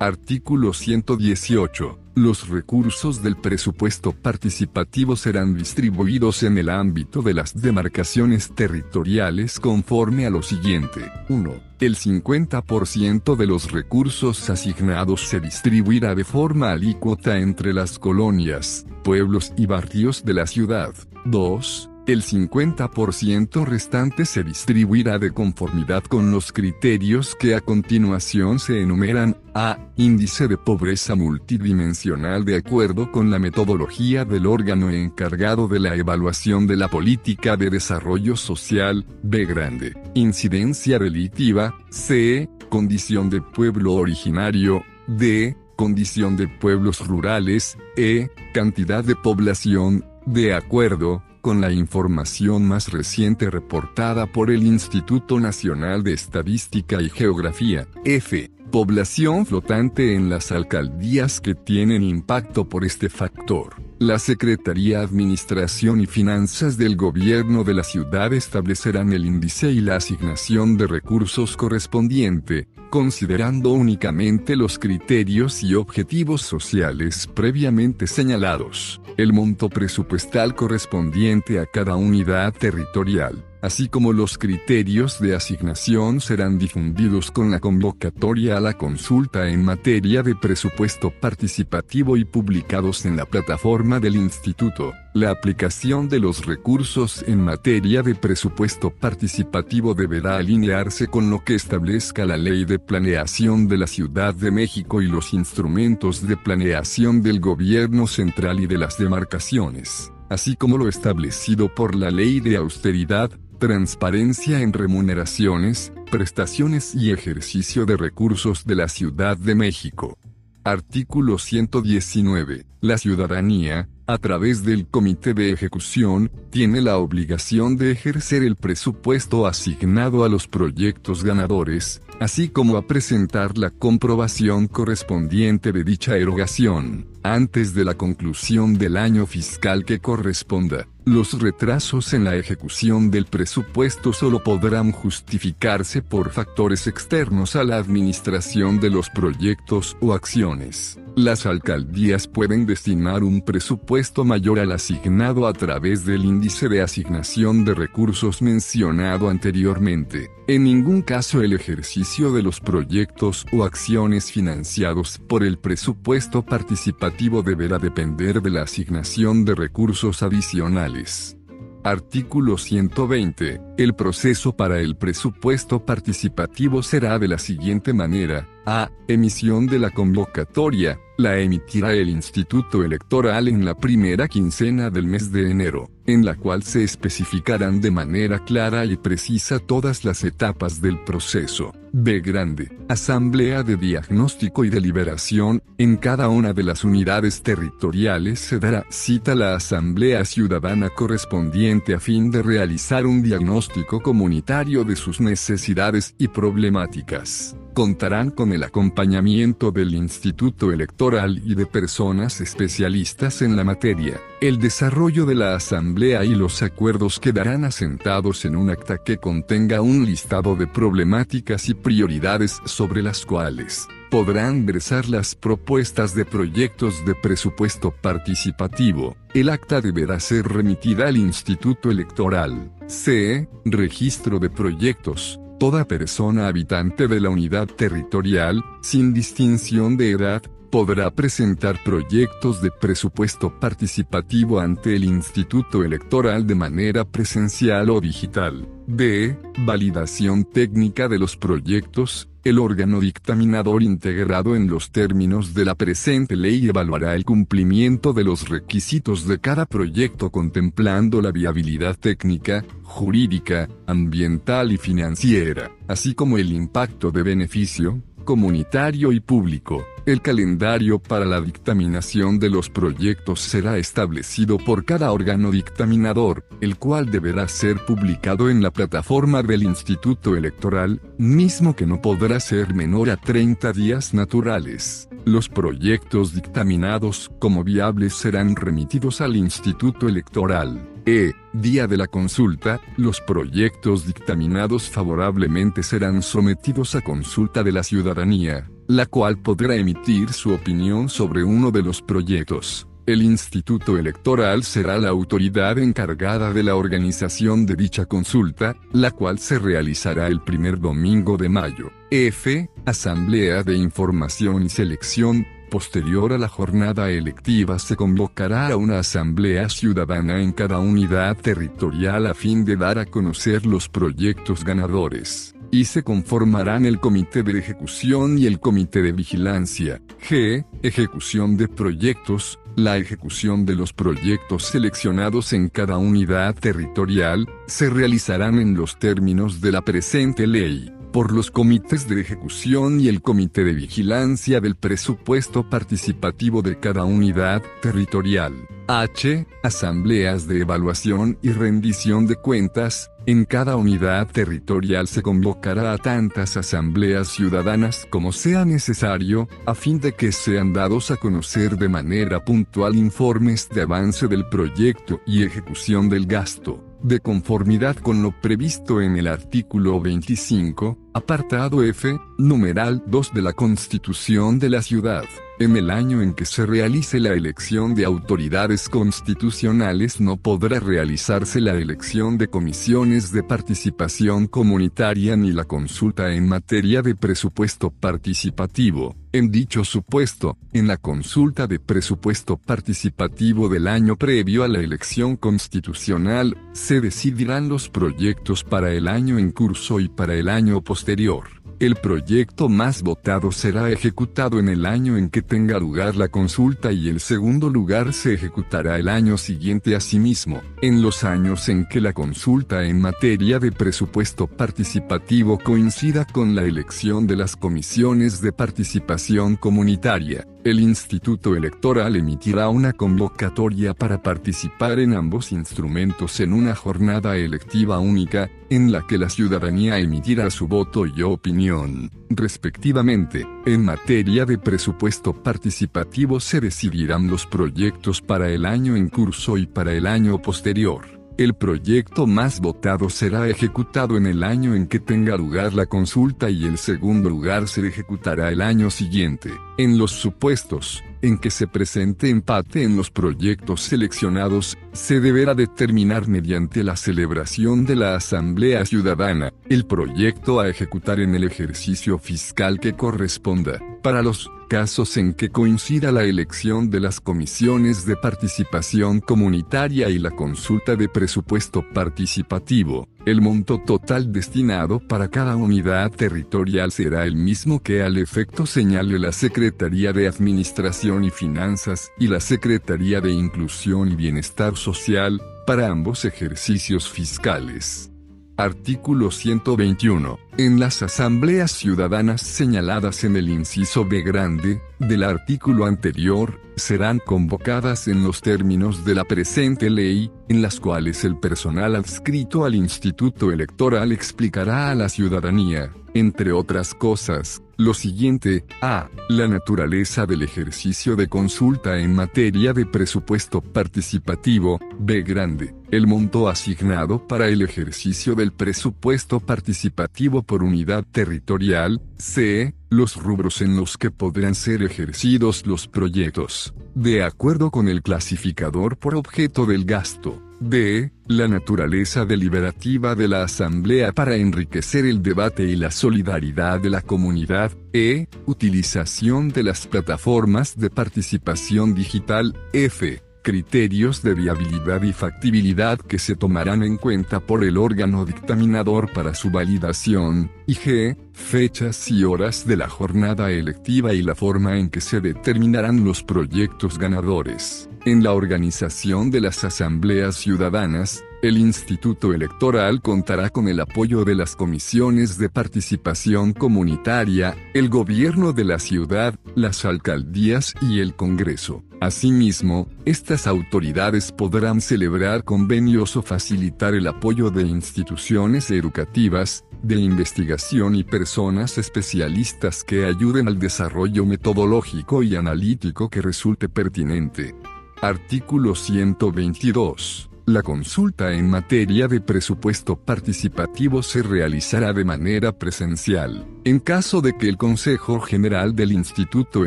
Artículo 118. Los recursos del presupuesto participativo serán distribuidos en el ámbito de las demarcaciones territoriales conforme a lo siguiente. 1. El 50% de los recursos asignados se distribuirá de forma alícuota entre las colonias, pueblos y barrios de la ciudad. 2 el 50% restante se distribuirá de conformidad con los criterios que a continuación se enumeran. A. Índice de pobreza multidimensional de acuerdo con la metodología del órgano encargado de la evaluación de la política de desarrollo social. B. Grande. Incidencia relativa. C. Condición de pueblo originario. D. Condición de pueblos rurales. E. Cantidad de población. De acuerdo, con la información más reciente reportada por el Instituto Nacional de Estadística y Geografía, F. Población flotante en las alcaldías que tienen impacto por este factor. La Secretaría Administración y Finanzas del Gobierno de la ciudad establecerán el índice y la asignación de recursos correspondiente, considerando únicamente los criterios y objetivos sociales previamente señalados, el monto presupuestal correspondiente a cada unidad territorial así como los criterios de asignación serán difundidos con la convocatoria a la consulta en materia de presupuesto participativo y publicados en la plataforma del Instituto. La aplicación de los recursos en materia de presupuesto participativo deberá alinearse con lo que establezca la Ley de Planeación de la Ciudad de México y los instrumentos de planeación del Gobierno Central y de las demarcaciones así como lo establecido por la Ley de Austeridad, transparencia en remuneraciones, prestaciones y ejercicio de recursos de la Ciudad de México. Artículo 119. La ciudadanía, a través del Comité de Ejecución, tiene la obligación de ejercer el presupuesto asignado a los proyectos ganadores, así como a presentar la comprobación correspondiente de dicha erogación, antes de la conclusión del año fiscal que corresponda. Los retrasos en la ejecución del presupuesto solo podrán justificarse por factores externos a la administración de los proyectos o acciones. Las alcaldías pueden destinar un presupuesto mayor al asignado a través del índice de asignación de recursos mencionado anteriormente. En ningún caso el ejercicio de los proyectos o acciones financiados por el presupuesto participativo deberá depender de la asignación de recursos adicionales. Artículo 120. El proceso para el presupuesto participativo será de la siguiente manera. A. Emisión de la convocatoria. La emitirá el Instituto Electoral en la primera quincena del mes de enero, en la cual se especificarán de manera clara y precisa todas las etapas del proceso. B. Grande. Asamblea de diagnóstico y deliberación. En cada una de las unidades territoriales se dará cita a la Asamblea Ciudadana correspondiente a fin de realizar un diagnóstico comunitario de sus necesidades y problemáticas contarán con el acompañamiento del Instituto Electoral y de personas especialistas en la materia. El desarrollo de la Asamblea y los acuerdos quedarán asentados en un acta que contenga un listado de problemáticas y prioridades sobre las cuales podrán versar las propuestas de proyectos de presupuesto participativo. El acta deberá ser remitida al Instituto Electoral. C. Registro de proyectos Toda persona habitante de la unidad territorial, sin distinción de edad, podrá presentar proyectos de presupuesto participativo ante el Instituto Electoral de manera presencial o digital. D. Validación técnica de los proyectos. El órgano dictaminador integrado en los términos de la presente ley evaluará el cumplimiento de los requisitos de cada proyecto contemplando la viabilidad técnica, jurídica, ambiental y financiera, así como el impacto de beneficio, comunitario y público. El calendario para la dictaminación de los proyectos será establecido por cada órgano dictaminador, el cual deberá ser publicado en la plataforma del Instituto Electoral, mismo que no podrá ser menor a 30 días naturales. Los proyectos dictaminados como viables serán remitidos al Instituto Electoral. E. Día de la consulta, los proyectos dictaminados favorablemente serán sometidos a consulta de la ciudadanía la cual podrá emitir su opinión sobre uno de los proyectos. El Instituto Electoral será la autoridad encargada de la organización de dicha consulta, la cual se realizará el primer domingo de mayo. F. Asamblea de Información y Selección. Posterior a la jornada electiva se convocará a una asamblea ciudadana en cada unidad territorial a fin de dar a conocer los proyectos ganadores y se conformarán el Comité de Ejecución y el Comité de Vigilancia. G. Ejecución de proyectos. La ejecución de los proyectos seleccionados en cada unidad territorial se realizarán en los términos de la presente ley por los comités de ejecución y el comité de vigilancia del presupuesto participativo de cada unidad territorial. H. Asambleas de evaluación y rendición de cuentas. En cada unidad territorial se convocará a tantas asambleas ciudadanas como sea necesario, a fin de que sean dados a conocer de manera puntual informes de avance del proyecto y ejecución del gasto de conformidad con lo previsto en el artículo 25, apartado F, numeral 2 de la Constitución de la Ciudad. En el año en que se realice la elección de autoridades constitucionales no podrá realizarse la elección de comisiones de participación comunitaria ni la consulta en materia de presupuesto participativo. En dicho supuesto, en la consulta de presupuesto participativo del año previo a la elección constitucional, se decidirán los proyectos para el año en curso y para el año posterior. El proyecto más votado será ejecutado en el año en que tenga lugar la consulta y el segundo lugar se ejecutará el año siguiente asimismo, en los años en que la consulta en materia de presupuesto participativo coincida con la elección de las comisiones de participación comunitaria. El Instituto Electoral emitirá una convocatoria para participar en ambos instrumentos en una jornada electiva única, en la que la ciudadanía emitirá su voto y opinión, respectivamente. En materia de presupuesto participativo se decidirán los proyectos para el año en curso y para el año posterior. El proyecto más votado será ejecutado en el año en que tenga lugar la consulta y el segundo lugar se ejecutará el año siguiente. En los supuestos, en que se presente empate en los proyectos seleccionados, se deberá determinar mediante la celebración de la Asamblea Ciudadana, el proyecto a ejecutar en el ejercicio fiscal que corresponda. Para los casos en que coincida la elección de las comisiones de participación comunitaria y la consulta de presupuesto participativo, el monto total destinado para cada unidad territorial será el mismo que al efecto señale la Secretaría de Administración y Finanzas y la Secretaría de Inclusión y Bienestar Social, para ambos ejercicios fiscales. Artículo 121. En las asambleas ciudadanas señaladas en el inciso B grande, del artículo anterior, serán convocadas en los términos de la presente ley, en las cuales el personal adscrito al Instituto Electoral explicará a la ciudadanía, entre otras cosas, lo siguiente, a. La naturaleza del ejercicio de consulta en materia de presupuesto participativo, b. Grande. El monto asignado para el ejercicio del presupuesto participativo por unidad territorial, c. Los rubros en los que podrán ser ejercidos los proyectos, de acuerdo con el clasificador por objeto del gasto. D. La naturaleza deliberativa de la Asamblea para enriquecer el debate y la solidaridad de la comunidad. E. Utilización de las plataformas de participación digital. F criterios de viabilidad y factibilidad que se tomarán en cuenta por el órgano dictaminador para su validación, y g. fechas y horas de la jornada electiva y la forma en que se determinarán los proyectos ganadores. En la organización de las asambleas ciudadanas, el Instituto Electoral contará con el apoyo de las comisiones de participación comunitaria, el gobierno de la ciudad, las alcaldías y el Congreso. Asimismo, estas autoridades podrán celebrar convenios o facilitar el apoyo de instituciones educativas, de investigación y personas especialistas que ayuden al desarrollo metodológico y analítico que resulte pertinente. Artículo 122. La consulta en materia de presupuesto participativo se realizará de manera presencial. En caso de que el Consejo General del Instituto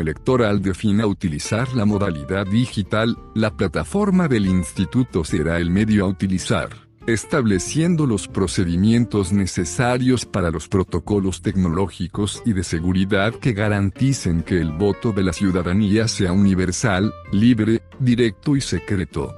Electoral defina utilizar la modalidad digital, la plataforma del instituto será el medio a utilizar estableciendo los procedimientos necesarios para los protocolos tecnológicos y de seguridad que garanticen que el voto de la ciudadanía sea universal, libre, directo y secreto.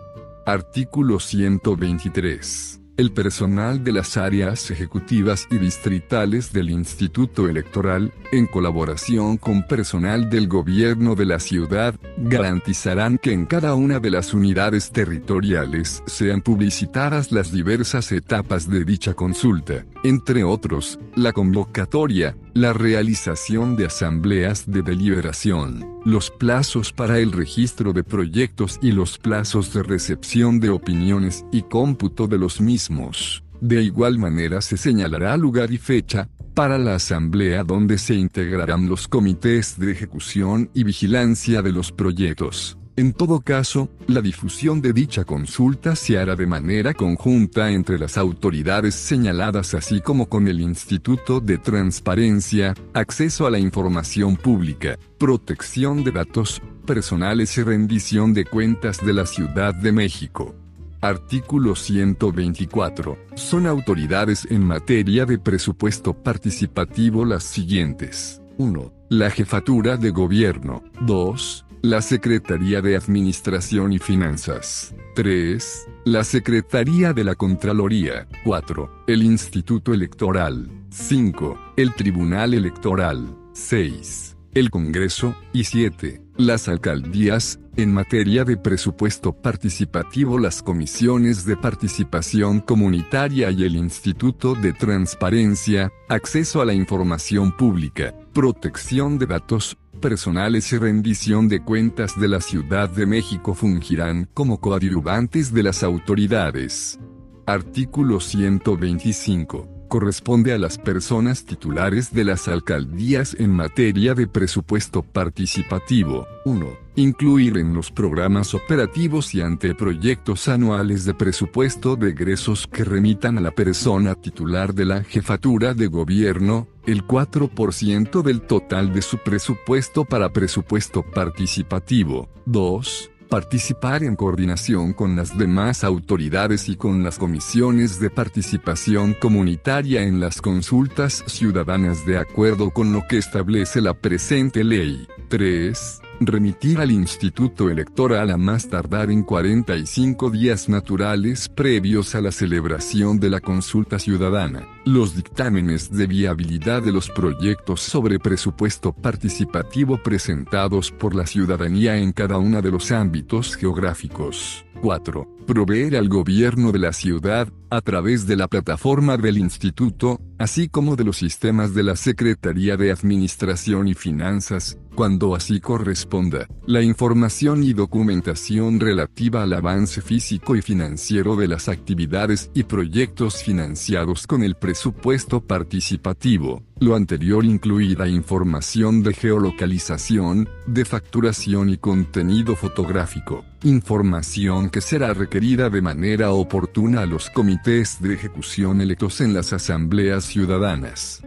Artículo 123. El personal de las áreas ejecutivas y distritales del Instituto Electoral, en colaboración con personal del gobierno de la ciudad, garantizarán que en cada una de las unidades territoriales sean publicitadas las diversas etapas de dicha consulta, entre otros, la convocatoria, la realización de asambleas de deliberación, los plazos para el registro de proyectos y los plazos de recepción de opiniones y cómputo de los mismos. De igual manera se señalará lugar y fecha, para la asamblea donde se integrarán los comités de ejecución y vigilancia de los proyectos. En todo caso, la difusión de dicha consulta se hará de manera conjunta entre las autoridades señaladas así como con el Instituto de Transparencia, Acceso a la Información Pública, Protección de Datos Personales y Rendición de Cuentas de la Ciudad de México. Artículo 124. Son autoridades en materia de presupuesto participativo las siguientes. 1. La Jefatura de Gobierno. 2 la Secretaría de Administración y Finanzas. 3. La Secretaría de la Contraloría. 4. El Instituto Electoral. 5. El Tribunal Electoral. 6. El Congreso. Y 7. Las alcaldías, en materia de presupuesto participativo las comisiones de participación comunitaria y el Instituto de Transparencia, acceso a la información pública, protección de datos, personales y rendición de cuentas de la Ciudad de México fungirán como coadyuvantes de las autoridades. Artículo 125 corresponde a las personas titulares de las alcaldías en materia de presupuesto participativo. 1. Incluir en los programas operativos y anteproyectos anuales de presupuesto de egresos que remitan a la persona titular de la jefatura de gobierno, el 4% del total de su presupuesto para presupuesto participativo. 2 participar en coordinación con las demás autoridades y con las comisiones de participación comunitaria en las consultas ciudadanas de acuerdo con lo que establece la presente ley. 3 remitir al Instituto Electoral a más tardar en 45 días naturales previos a la celebración de la consulta ciudadana, los dictámenes de viabilidad de los proyectos sobre presupuesto participativo presentados por la ciudadanía en cada uno de los ámbitos geográficos. 4. Proveer al gobierno de la ciudad, a través de la plataforma del instituto, así como de los sistemas de la Secretaría de Administración y Finanzas, cuando así corresponda, la información y documentación relativa al avance físico y financiero de las actividades y proyectos financiados con el presupuesto participativo, lo anterior incluida información de geolocalización, de facturación y contenido fotográfico, información que será requerida de manera oportuna a los comités de ejecución electos en las asambleas ciudadanas.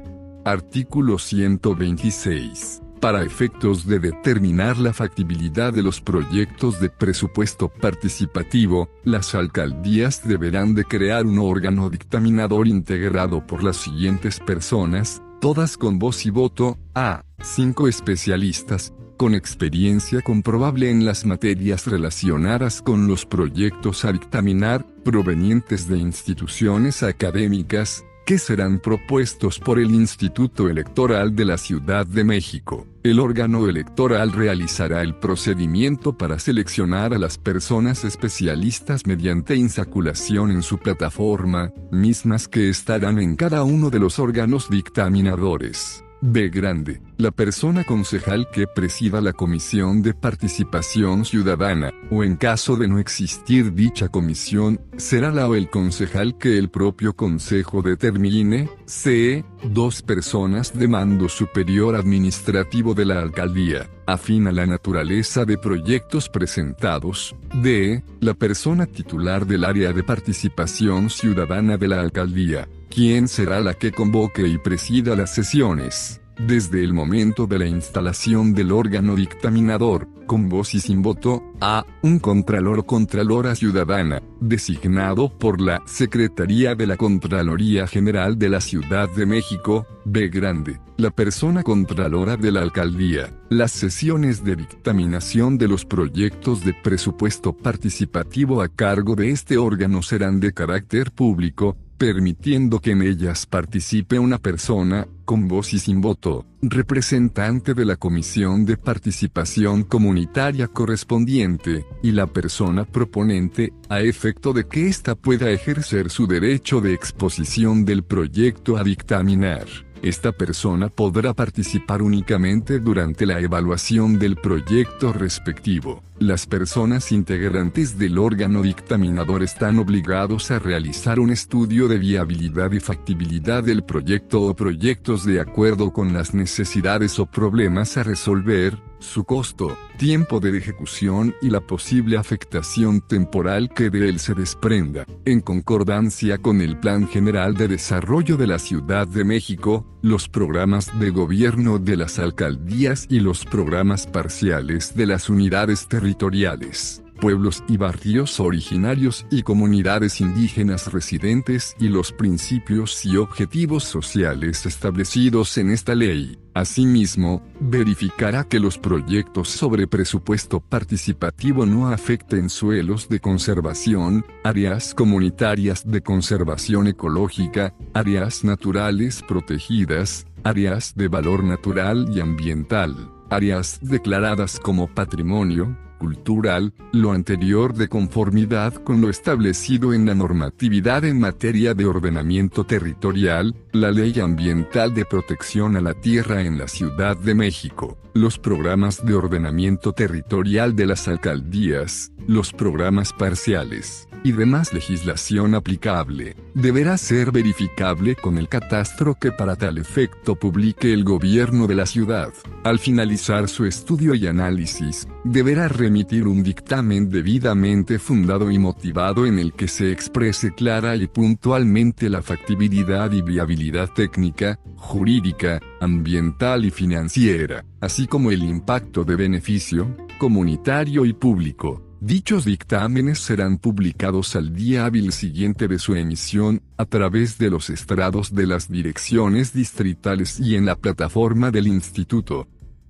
Artículo 126 para efectos de determinar la factibilidad de los proyectos de presupuesto participativo, las alcaldías deberán de crear un órgano dictaminador integrado por las siguientes personas, todas con voz y voto, a. Cinco especialistas, con experiencia comprobable en las materias relacionadas con los proyectos a dictaminar, provenientes de instituciones académicas, que serán propuestos por el Instituto Electoral de la Ciudad de México. El órgano electoral realizará el procedimiento para seleccionar a las personas especialistas mediante insaculación en su plataforma, mismas que estarán en cada uno de los órganos dictaminadores. B. Grande, la persona concejal que presida la Comisión de Participación Ciudadana, o en caso de no existir dicha comisión, será la o el concejal que el propio consejo determine. C. Dos personas de mando superior administrativo de la alcaldía, afín a la naturaleza de proyectos presentados. D. La persona titular del área de participación ciudadana de la alcaldía ¿Quién será la que convoque y presida las sesiones? Desde el momento de la instalación del órgano dictaminador, con voz y sin voto, a un contralor o contralora ciudadana, designado por la Secretaría de la Contraloría General de la Ciudad de México, B. Grande, la persona contralora de la alcaldía. Las sesiones de dictaminación de los proyectos de presupuesto participativo a cargo de este órgano serán de carácter público, permitiendo que en ellas participe una persona, con voz y sin voto, representante de la Comisión de Participación Comunitaria correspondiente, y la persona proponente, a efecto de que ésta pueda ejercer su derecho de exposición del proyecto a dictaminar. Esta persona podrá participar únicamente durante la evaluación del proyecto respectivo. Las personas integrantes del órgano dictaminador están obligados a realizar un estudio de viabilidad y factibilidad del proyecto o proyectos de acuerdo con las necesidades o problemas a resolver, su costo, tiempo de ejecución y la posible afectación temporal que de él se desprenda, en concordancia con el Plan General de Desarrollo de la Ciudad de México, los programas de gobierno de las alcaldías y los programas parciales de las unidades territoriales pueblos y barrios originarios y comunidades indígenas residentes y los principios y objetivos sociales establecidos en esta ley. Asimismo, verificará que los proyectos sobre presupuesto participativo no afecten suelos de conservación, áreas comunitarias de conservación ecológica, áreas naturales protegidas, áreas de valor natural y ambiental, áreas declaradas como patrimonio, cultural, lo anterior de conformidad con lo establecido en la normatividad en materia de ordenamiento territorial, la ley ambiental de protección a la tierra en la Ciudad de México, los programas de ordenamiento territorial de las alcaldías, los programas parciales, y demás legislación aplicable, deberá ser verificable con el catastro que para tal efecto publique el gobierno de la ciudad. Al finalizar su estudio y análisis, deberá remitir un dictamen debidamente fundado y motivado en el que se exprese clara y puntualmente la factibilidad y viabilidad técnica, jurídica, ambiental y financiera, así como el impacto de beneficio, comunitario y público Dichos dictámenes serán publicados al día hábil siguiente de su emisión, a través de los estrados de las direcciones distritales y en la plataforma del Instituto.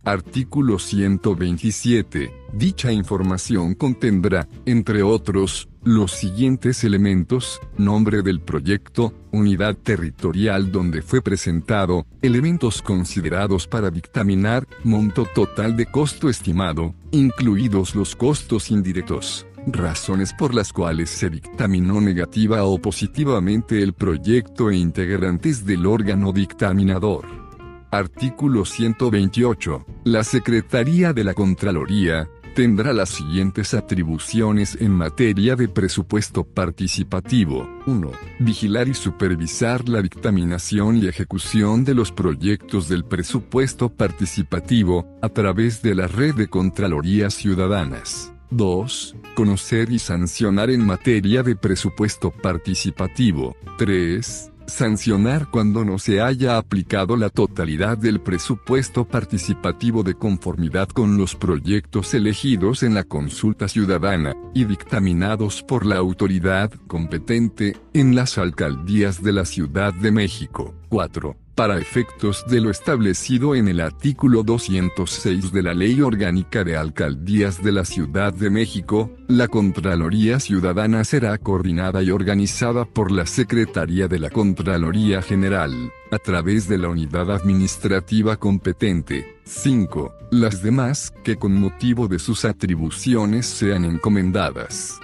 Artículo 127. Dicha información contendrá, entre otros, los siguientes elementos, nombre del proyecto, unidad territorial donde fue presentado, elementos considerados para dictaminar, monto total de costo estimado, incluidos los costos indirectos, razones por las cuales se dictaminó negativa o positivamente el proyecto e integrantes del órgano dictaminador. Artículo 128. La Secretaría de la Contraloría, tendrá las siguientes atribuciones en materia de presupuesto participativo. 1. Vigilar y supervisar la dictaminación y ejecución de los proyectos del presupuesto participativo, a través de la red de Contralorías Ciudadanas. 2. Conocer y sancionar en materia de presupuesto participativo. 3 sancionar cuando no se haya aplicado la totalidad del presupuesto participativo de conformidad con los proyectos elegidos en la consulta ciudadana, y dictaminados por la autoridad competente, en las alcaldías de la Ciudad de México. 4 para efectos de lo establecido en el artículo 206 de la Ley Orgánica de Alcaldías de la Ciudad de México, la Contraloría Ciudadana será coordinada y organizada por la Secretaría de la Contraloría General, a través de la unidad administrativa competente. 5. Las demás que con motivo de sus atribuciones sean encomendadas.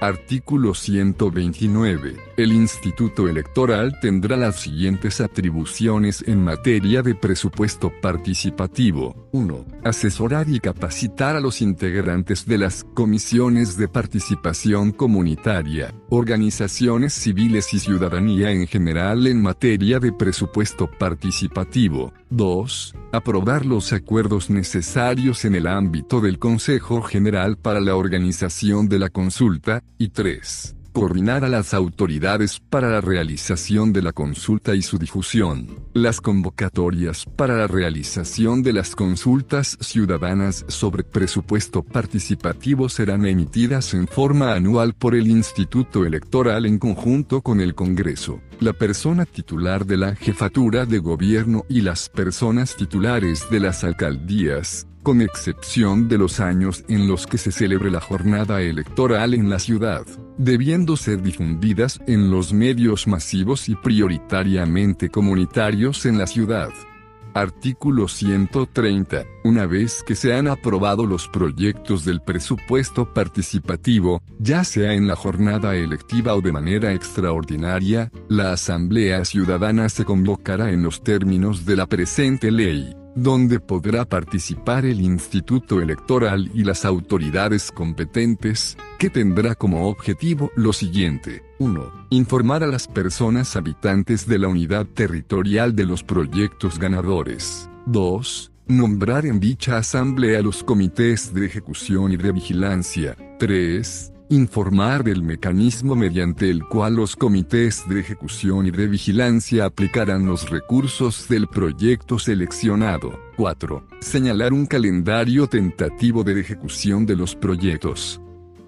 Artículo 129. El Instituto Electoral tendrá las siguientes atribuciones en materia de presupuesto participativo. 1. Asesorar y capacitar a los integrantes de las comisiones de participación comunitaria, organizaciones civiles y ciudadanía en general en materia de presupuesto participativo. 2. Aprobar los acuerdos necesarios en el ámbito del Consejo General para la organización de la consulta, y 3. Coordinar a las autoridades para la realización de la consulta y su difusión. Las convocatorias para la realización de las consultas ciudadanas sobre presupuesto participativo serán emitidas en forma anual por el Instituto Electoral en conjunto con el Congreso, la persona titular de la jefatura de gobierno y las personas titulares de las alcaldías, con excepción de los años en los que se celebre la jornada electoral en la ciudad, debiendo ser difundidas en los medios masivos y prioritariamente comunitarios en la ciudad. Artículo 130. Una vez que se han aprobado los proyectos del presupuesto participativo, ya sea en la jornada electiva o de manera extraordinaria, la Asamblea Ciudadana se convocará en los términos de la presente ley donde podrá participar el Instituto Electoral y las autoridades competentes, que tendrá como objetivo lo siguiente. 1. Informar a las personas habitantes de la unidad territorial de los proyectos ganadores. 2. Nombrar en dicha asamblea los comités de ejecución y de vigilancia. 3 informar del mecanismo mediante el cual los comités de ejecución y de vigilancia aplicarán los recursos del proyecto seleccionado. 4. Señalar un calendario tentativo de ejecución de los proyectos.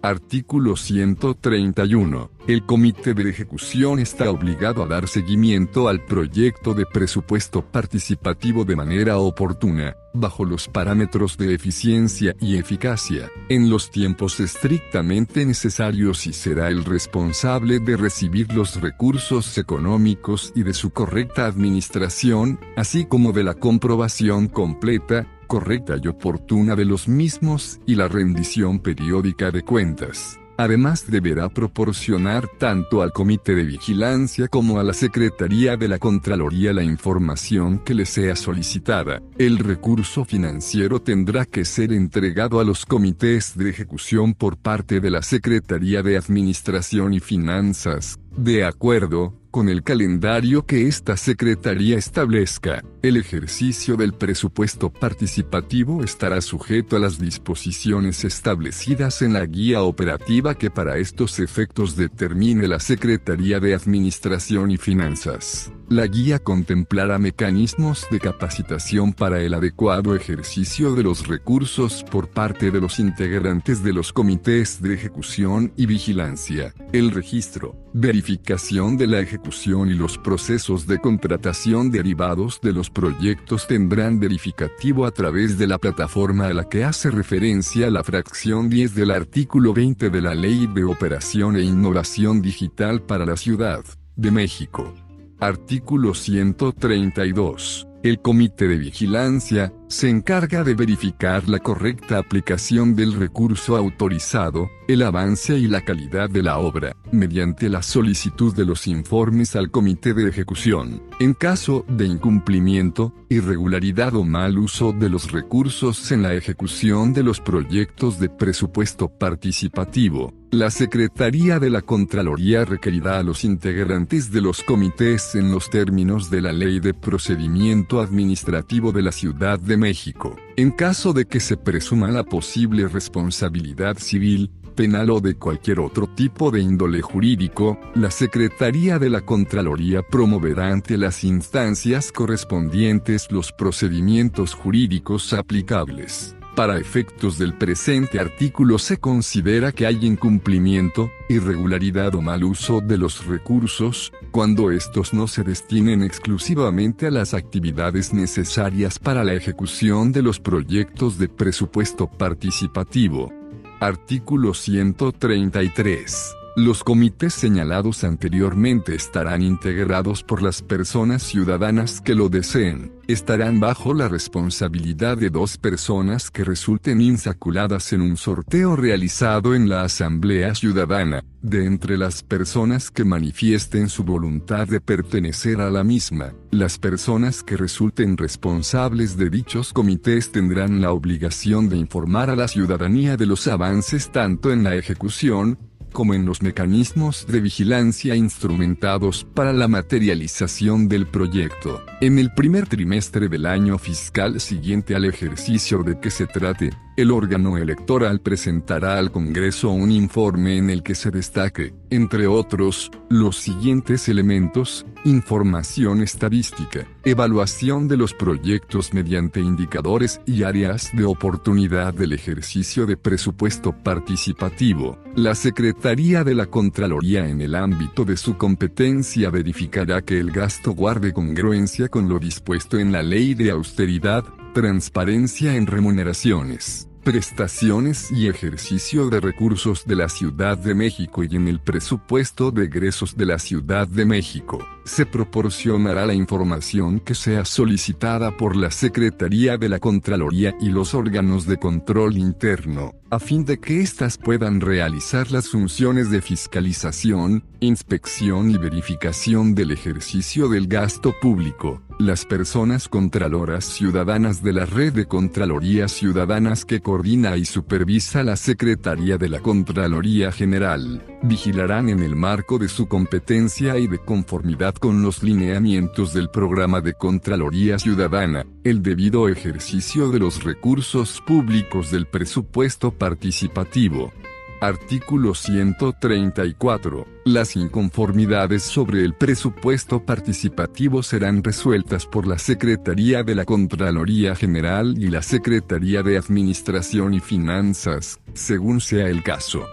Artículo 131. El comité de ejecución está obligado a dar seguimiento al proyecto de presupuesto participativo de manera oportuna, bajo los parámetros de eficiencia y eficacia, en los tiempos estrictamente necesarios y será el responsable de recibir los recursos económicos y de su correcta administración, así como de la comprobación completa, correcta y oportuna de los mismos y la rendición periódica de cuentas. Además deberá proporcionar tanto al Comité de Vigilancia como a la Secretaría de la Contraloría la información que le sea solicitada. El recurso financiero tendrá que ser entregado a los comités de ejecución por parte de la Secretaría de Administración y Finanzas, de acuerdo con el calendario que esta Secretaría establezca, el ejercicio del presupuesto participativo estará sujeto a las disposiciones establecidas en la guía operativa que para estos efectos determine la Secretaría de Administración y Finanzas. La guía contemplará mecanismos de capacitación para el adecuado ejercicio de los recursos por parte de los integrantes de los comités de ejecución y vigilancia, el registro, verificación de la ejecución y los procesos de contratación derivados de los proyectos tendrán verificativo a través de la plataforma a la que hace referencia la fracción 10 del artículo 20 de la Ley de Operación e Innovación Digital para la Ciudad de México. Artículo 132. El Comité de Vigilancia, se encarga de verificar la correcta aplicación del recurso autorizado, el avance y la calidad de la obra, mediante la solicitud de los informes al Comité de Ejecución. En caso de incumplimiento, irregularidad o mal uso de los recursos en la ejecución de los proyectos de presupuesto participativo, la Secretaría de la Contraloría requerirá a los integrantes de los comités en los términos de la Ley de Procedimiento Administrativo de la Ciudad de México. En caso de que se presuma la posible responsabilidad civil, penal o de cualquier otro tipo de índole jurídico, la Secretaría de la Contraloría promoverá ante las instancias correspondientes los procedimientos jurídicos aplicables. Para efectos del presente artículo se considera que hay incumplimiento, irregularidad o mal uso de los recursos, cuando estos no se destinen exclusivamente a las actividades necesarias para la ejecución de los proyectos de presupuesto participativo. Artículo 133. Los comités señalados anteriormente estarán integrados por las personas ciudadanas que lo deseen. Estarán bajo la responsabilidad de dos personas que resulten insaculadas en un sorteo realizado en la Asamblea Ciudadana, de entre las personas que manifiesten su voluntad de pertenecer a la misma. Las personas que resulten responsables de dichos comités tendrán la obligación de informar a la ciudadanía de los avances tanto en la ejecución, como en los mecanismos de vigilancia instrumentados para la materialización del proyecto. En el primer trimestre del año fiscal siguiente al ejercicio de que se trate, el órgano electoral presentará al Congreso un informe en el que se destaque, entre otros, los siguientes elementos, información estadística, evaluación de los proyectos mediante indicadores y áreas de oportunidad del ejercicio de presupuesto participativo. La Secretaría de la Contraloría en el ámbito de su competencia verificará que el gasto guarde congruencia con lo dispuesto en la ley de austeridad, transparencia en remuneraciones prestaciones y ejercicio de recursos de la Ciudad de México y en el presupuesto de egresos de la Ciudad de México, se proporcionará la información que sea solicitada por la Secretaría de la Contraloría y los órganos de control interno, a fin de que éstas puedan realizar las funciones de fiscalización, inspección y verificación del ejercicio del gasto público. Las personas contraloras ciudadanas de la red de Contralorías Ciudadanas que coordina y supervisa la Secretaría de la Contraloría General, vigilarán en el marco de su competencia y de conformidad con los lineamientos del programa de Contraloría Ciudadana, el debido ejercicio de los recursos públicos del presupuesto participativo. Artículo 134. Las inconformidades sobre el presupuesto participativo serán resueltas por la Secretaría de la Contraloría General y la Secretaría de Administración y Finanzas, según sea el caso.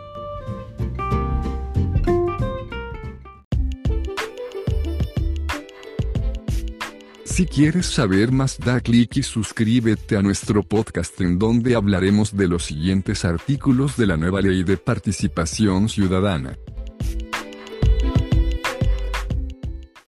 Si quieres saber más da clic y suscríbete a nuestro podcast en donde hablaremos de los siguientes artículos de la nueva ley de participación ciudadana.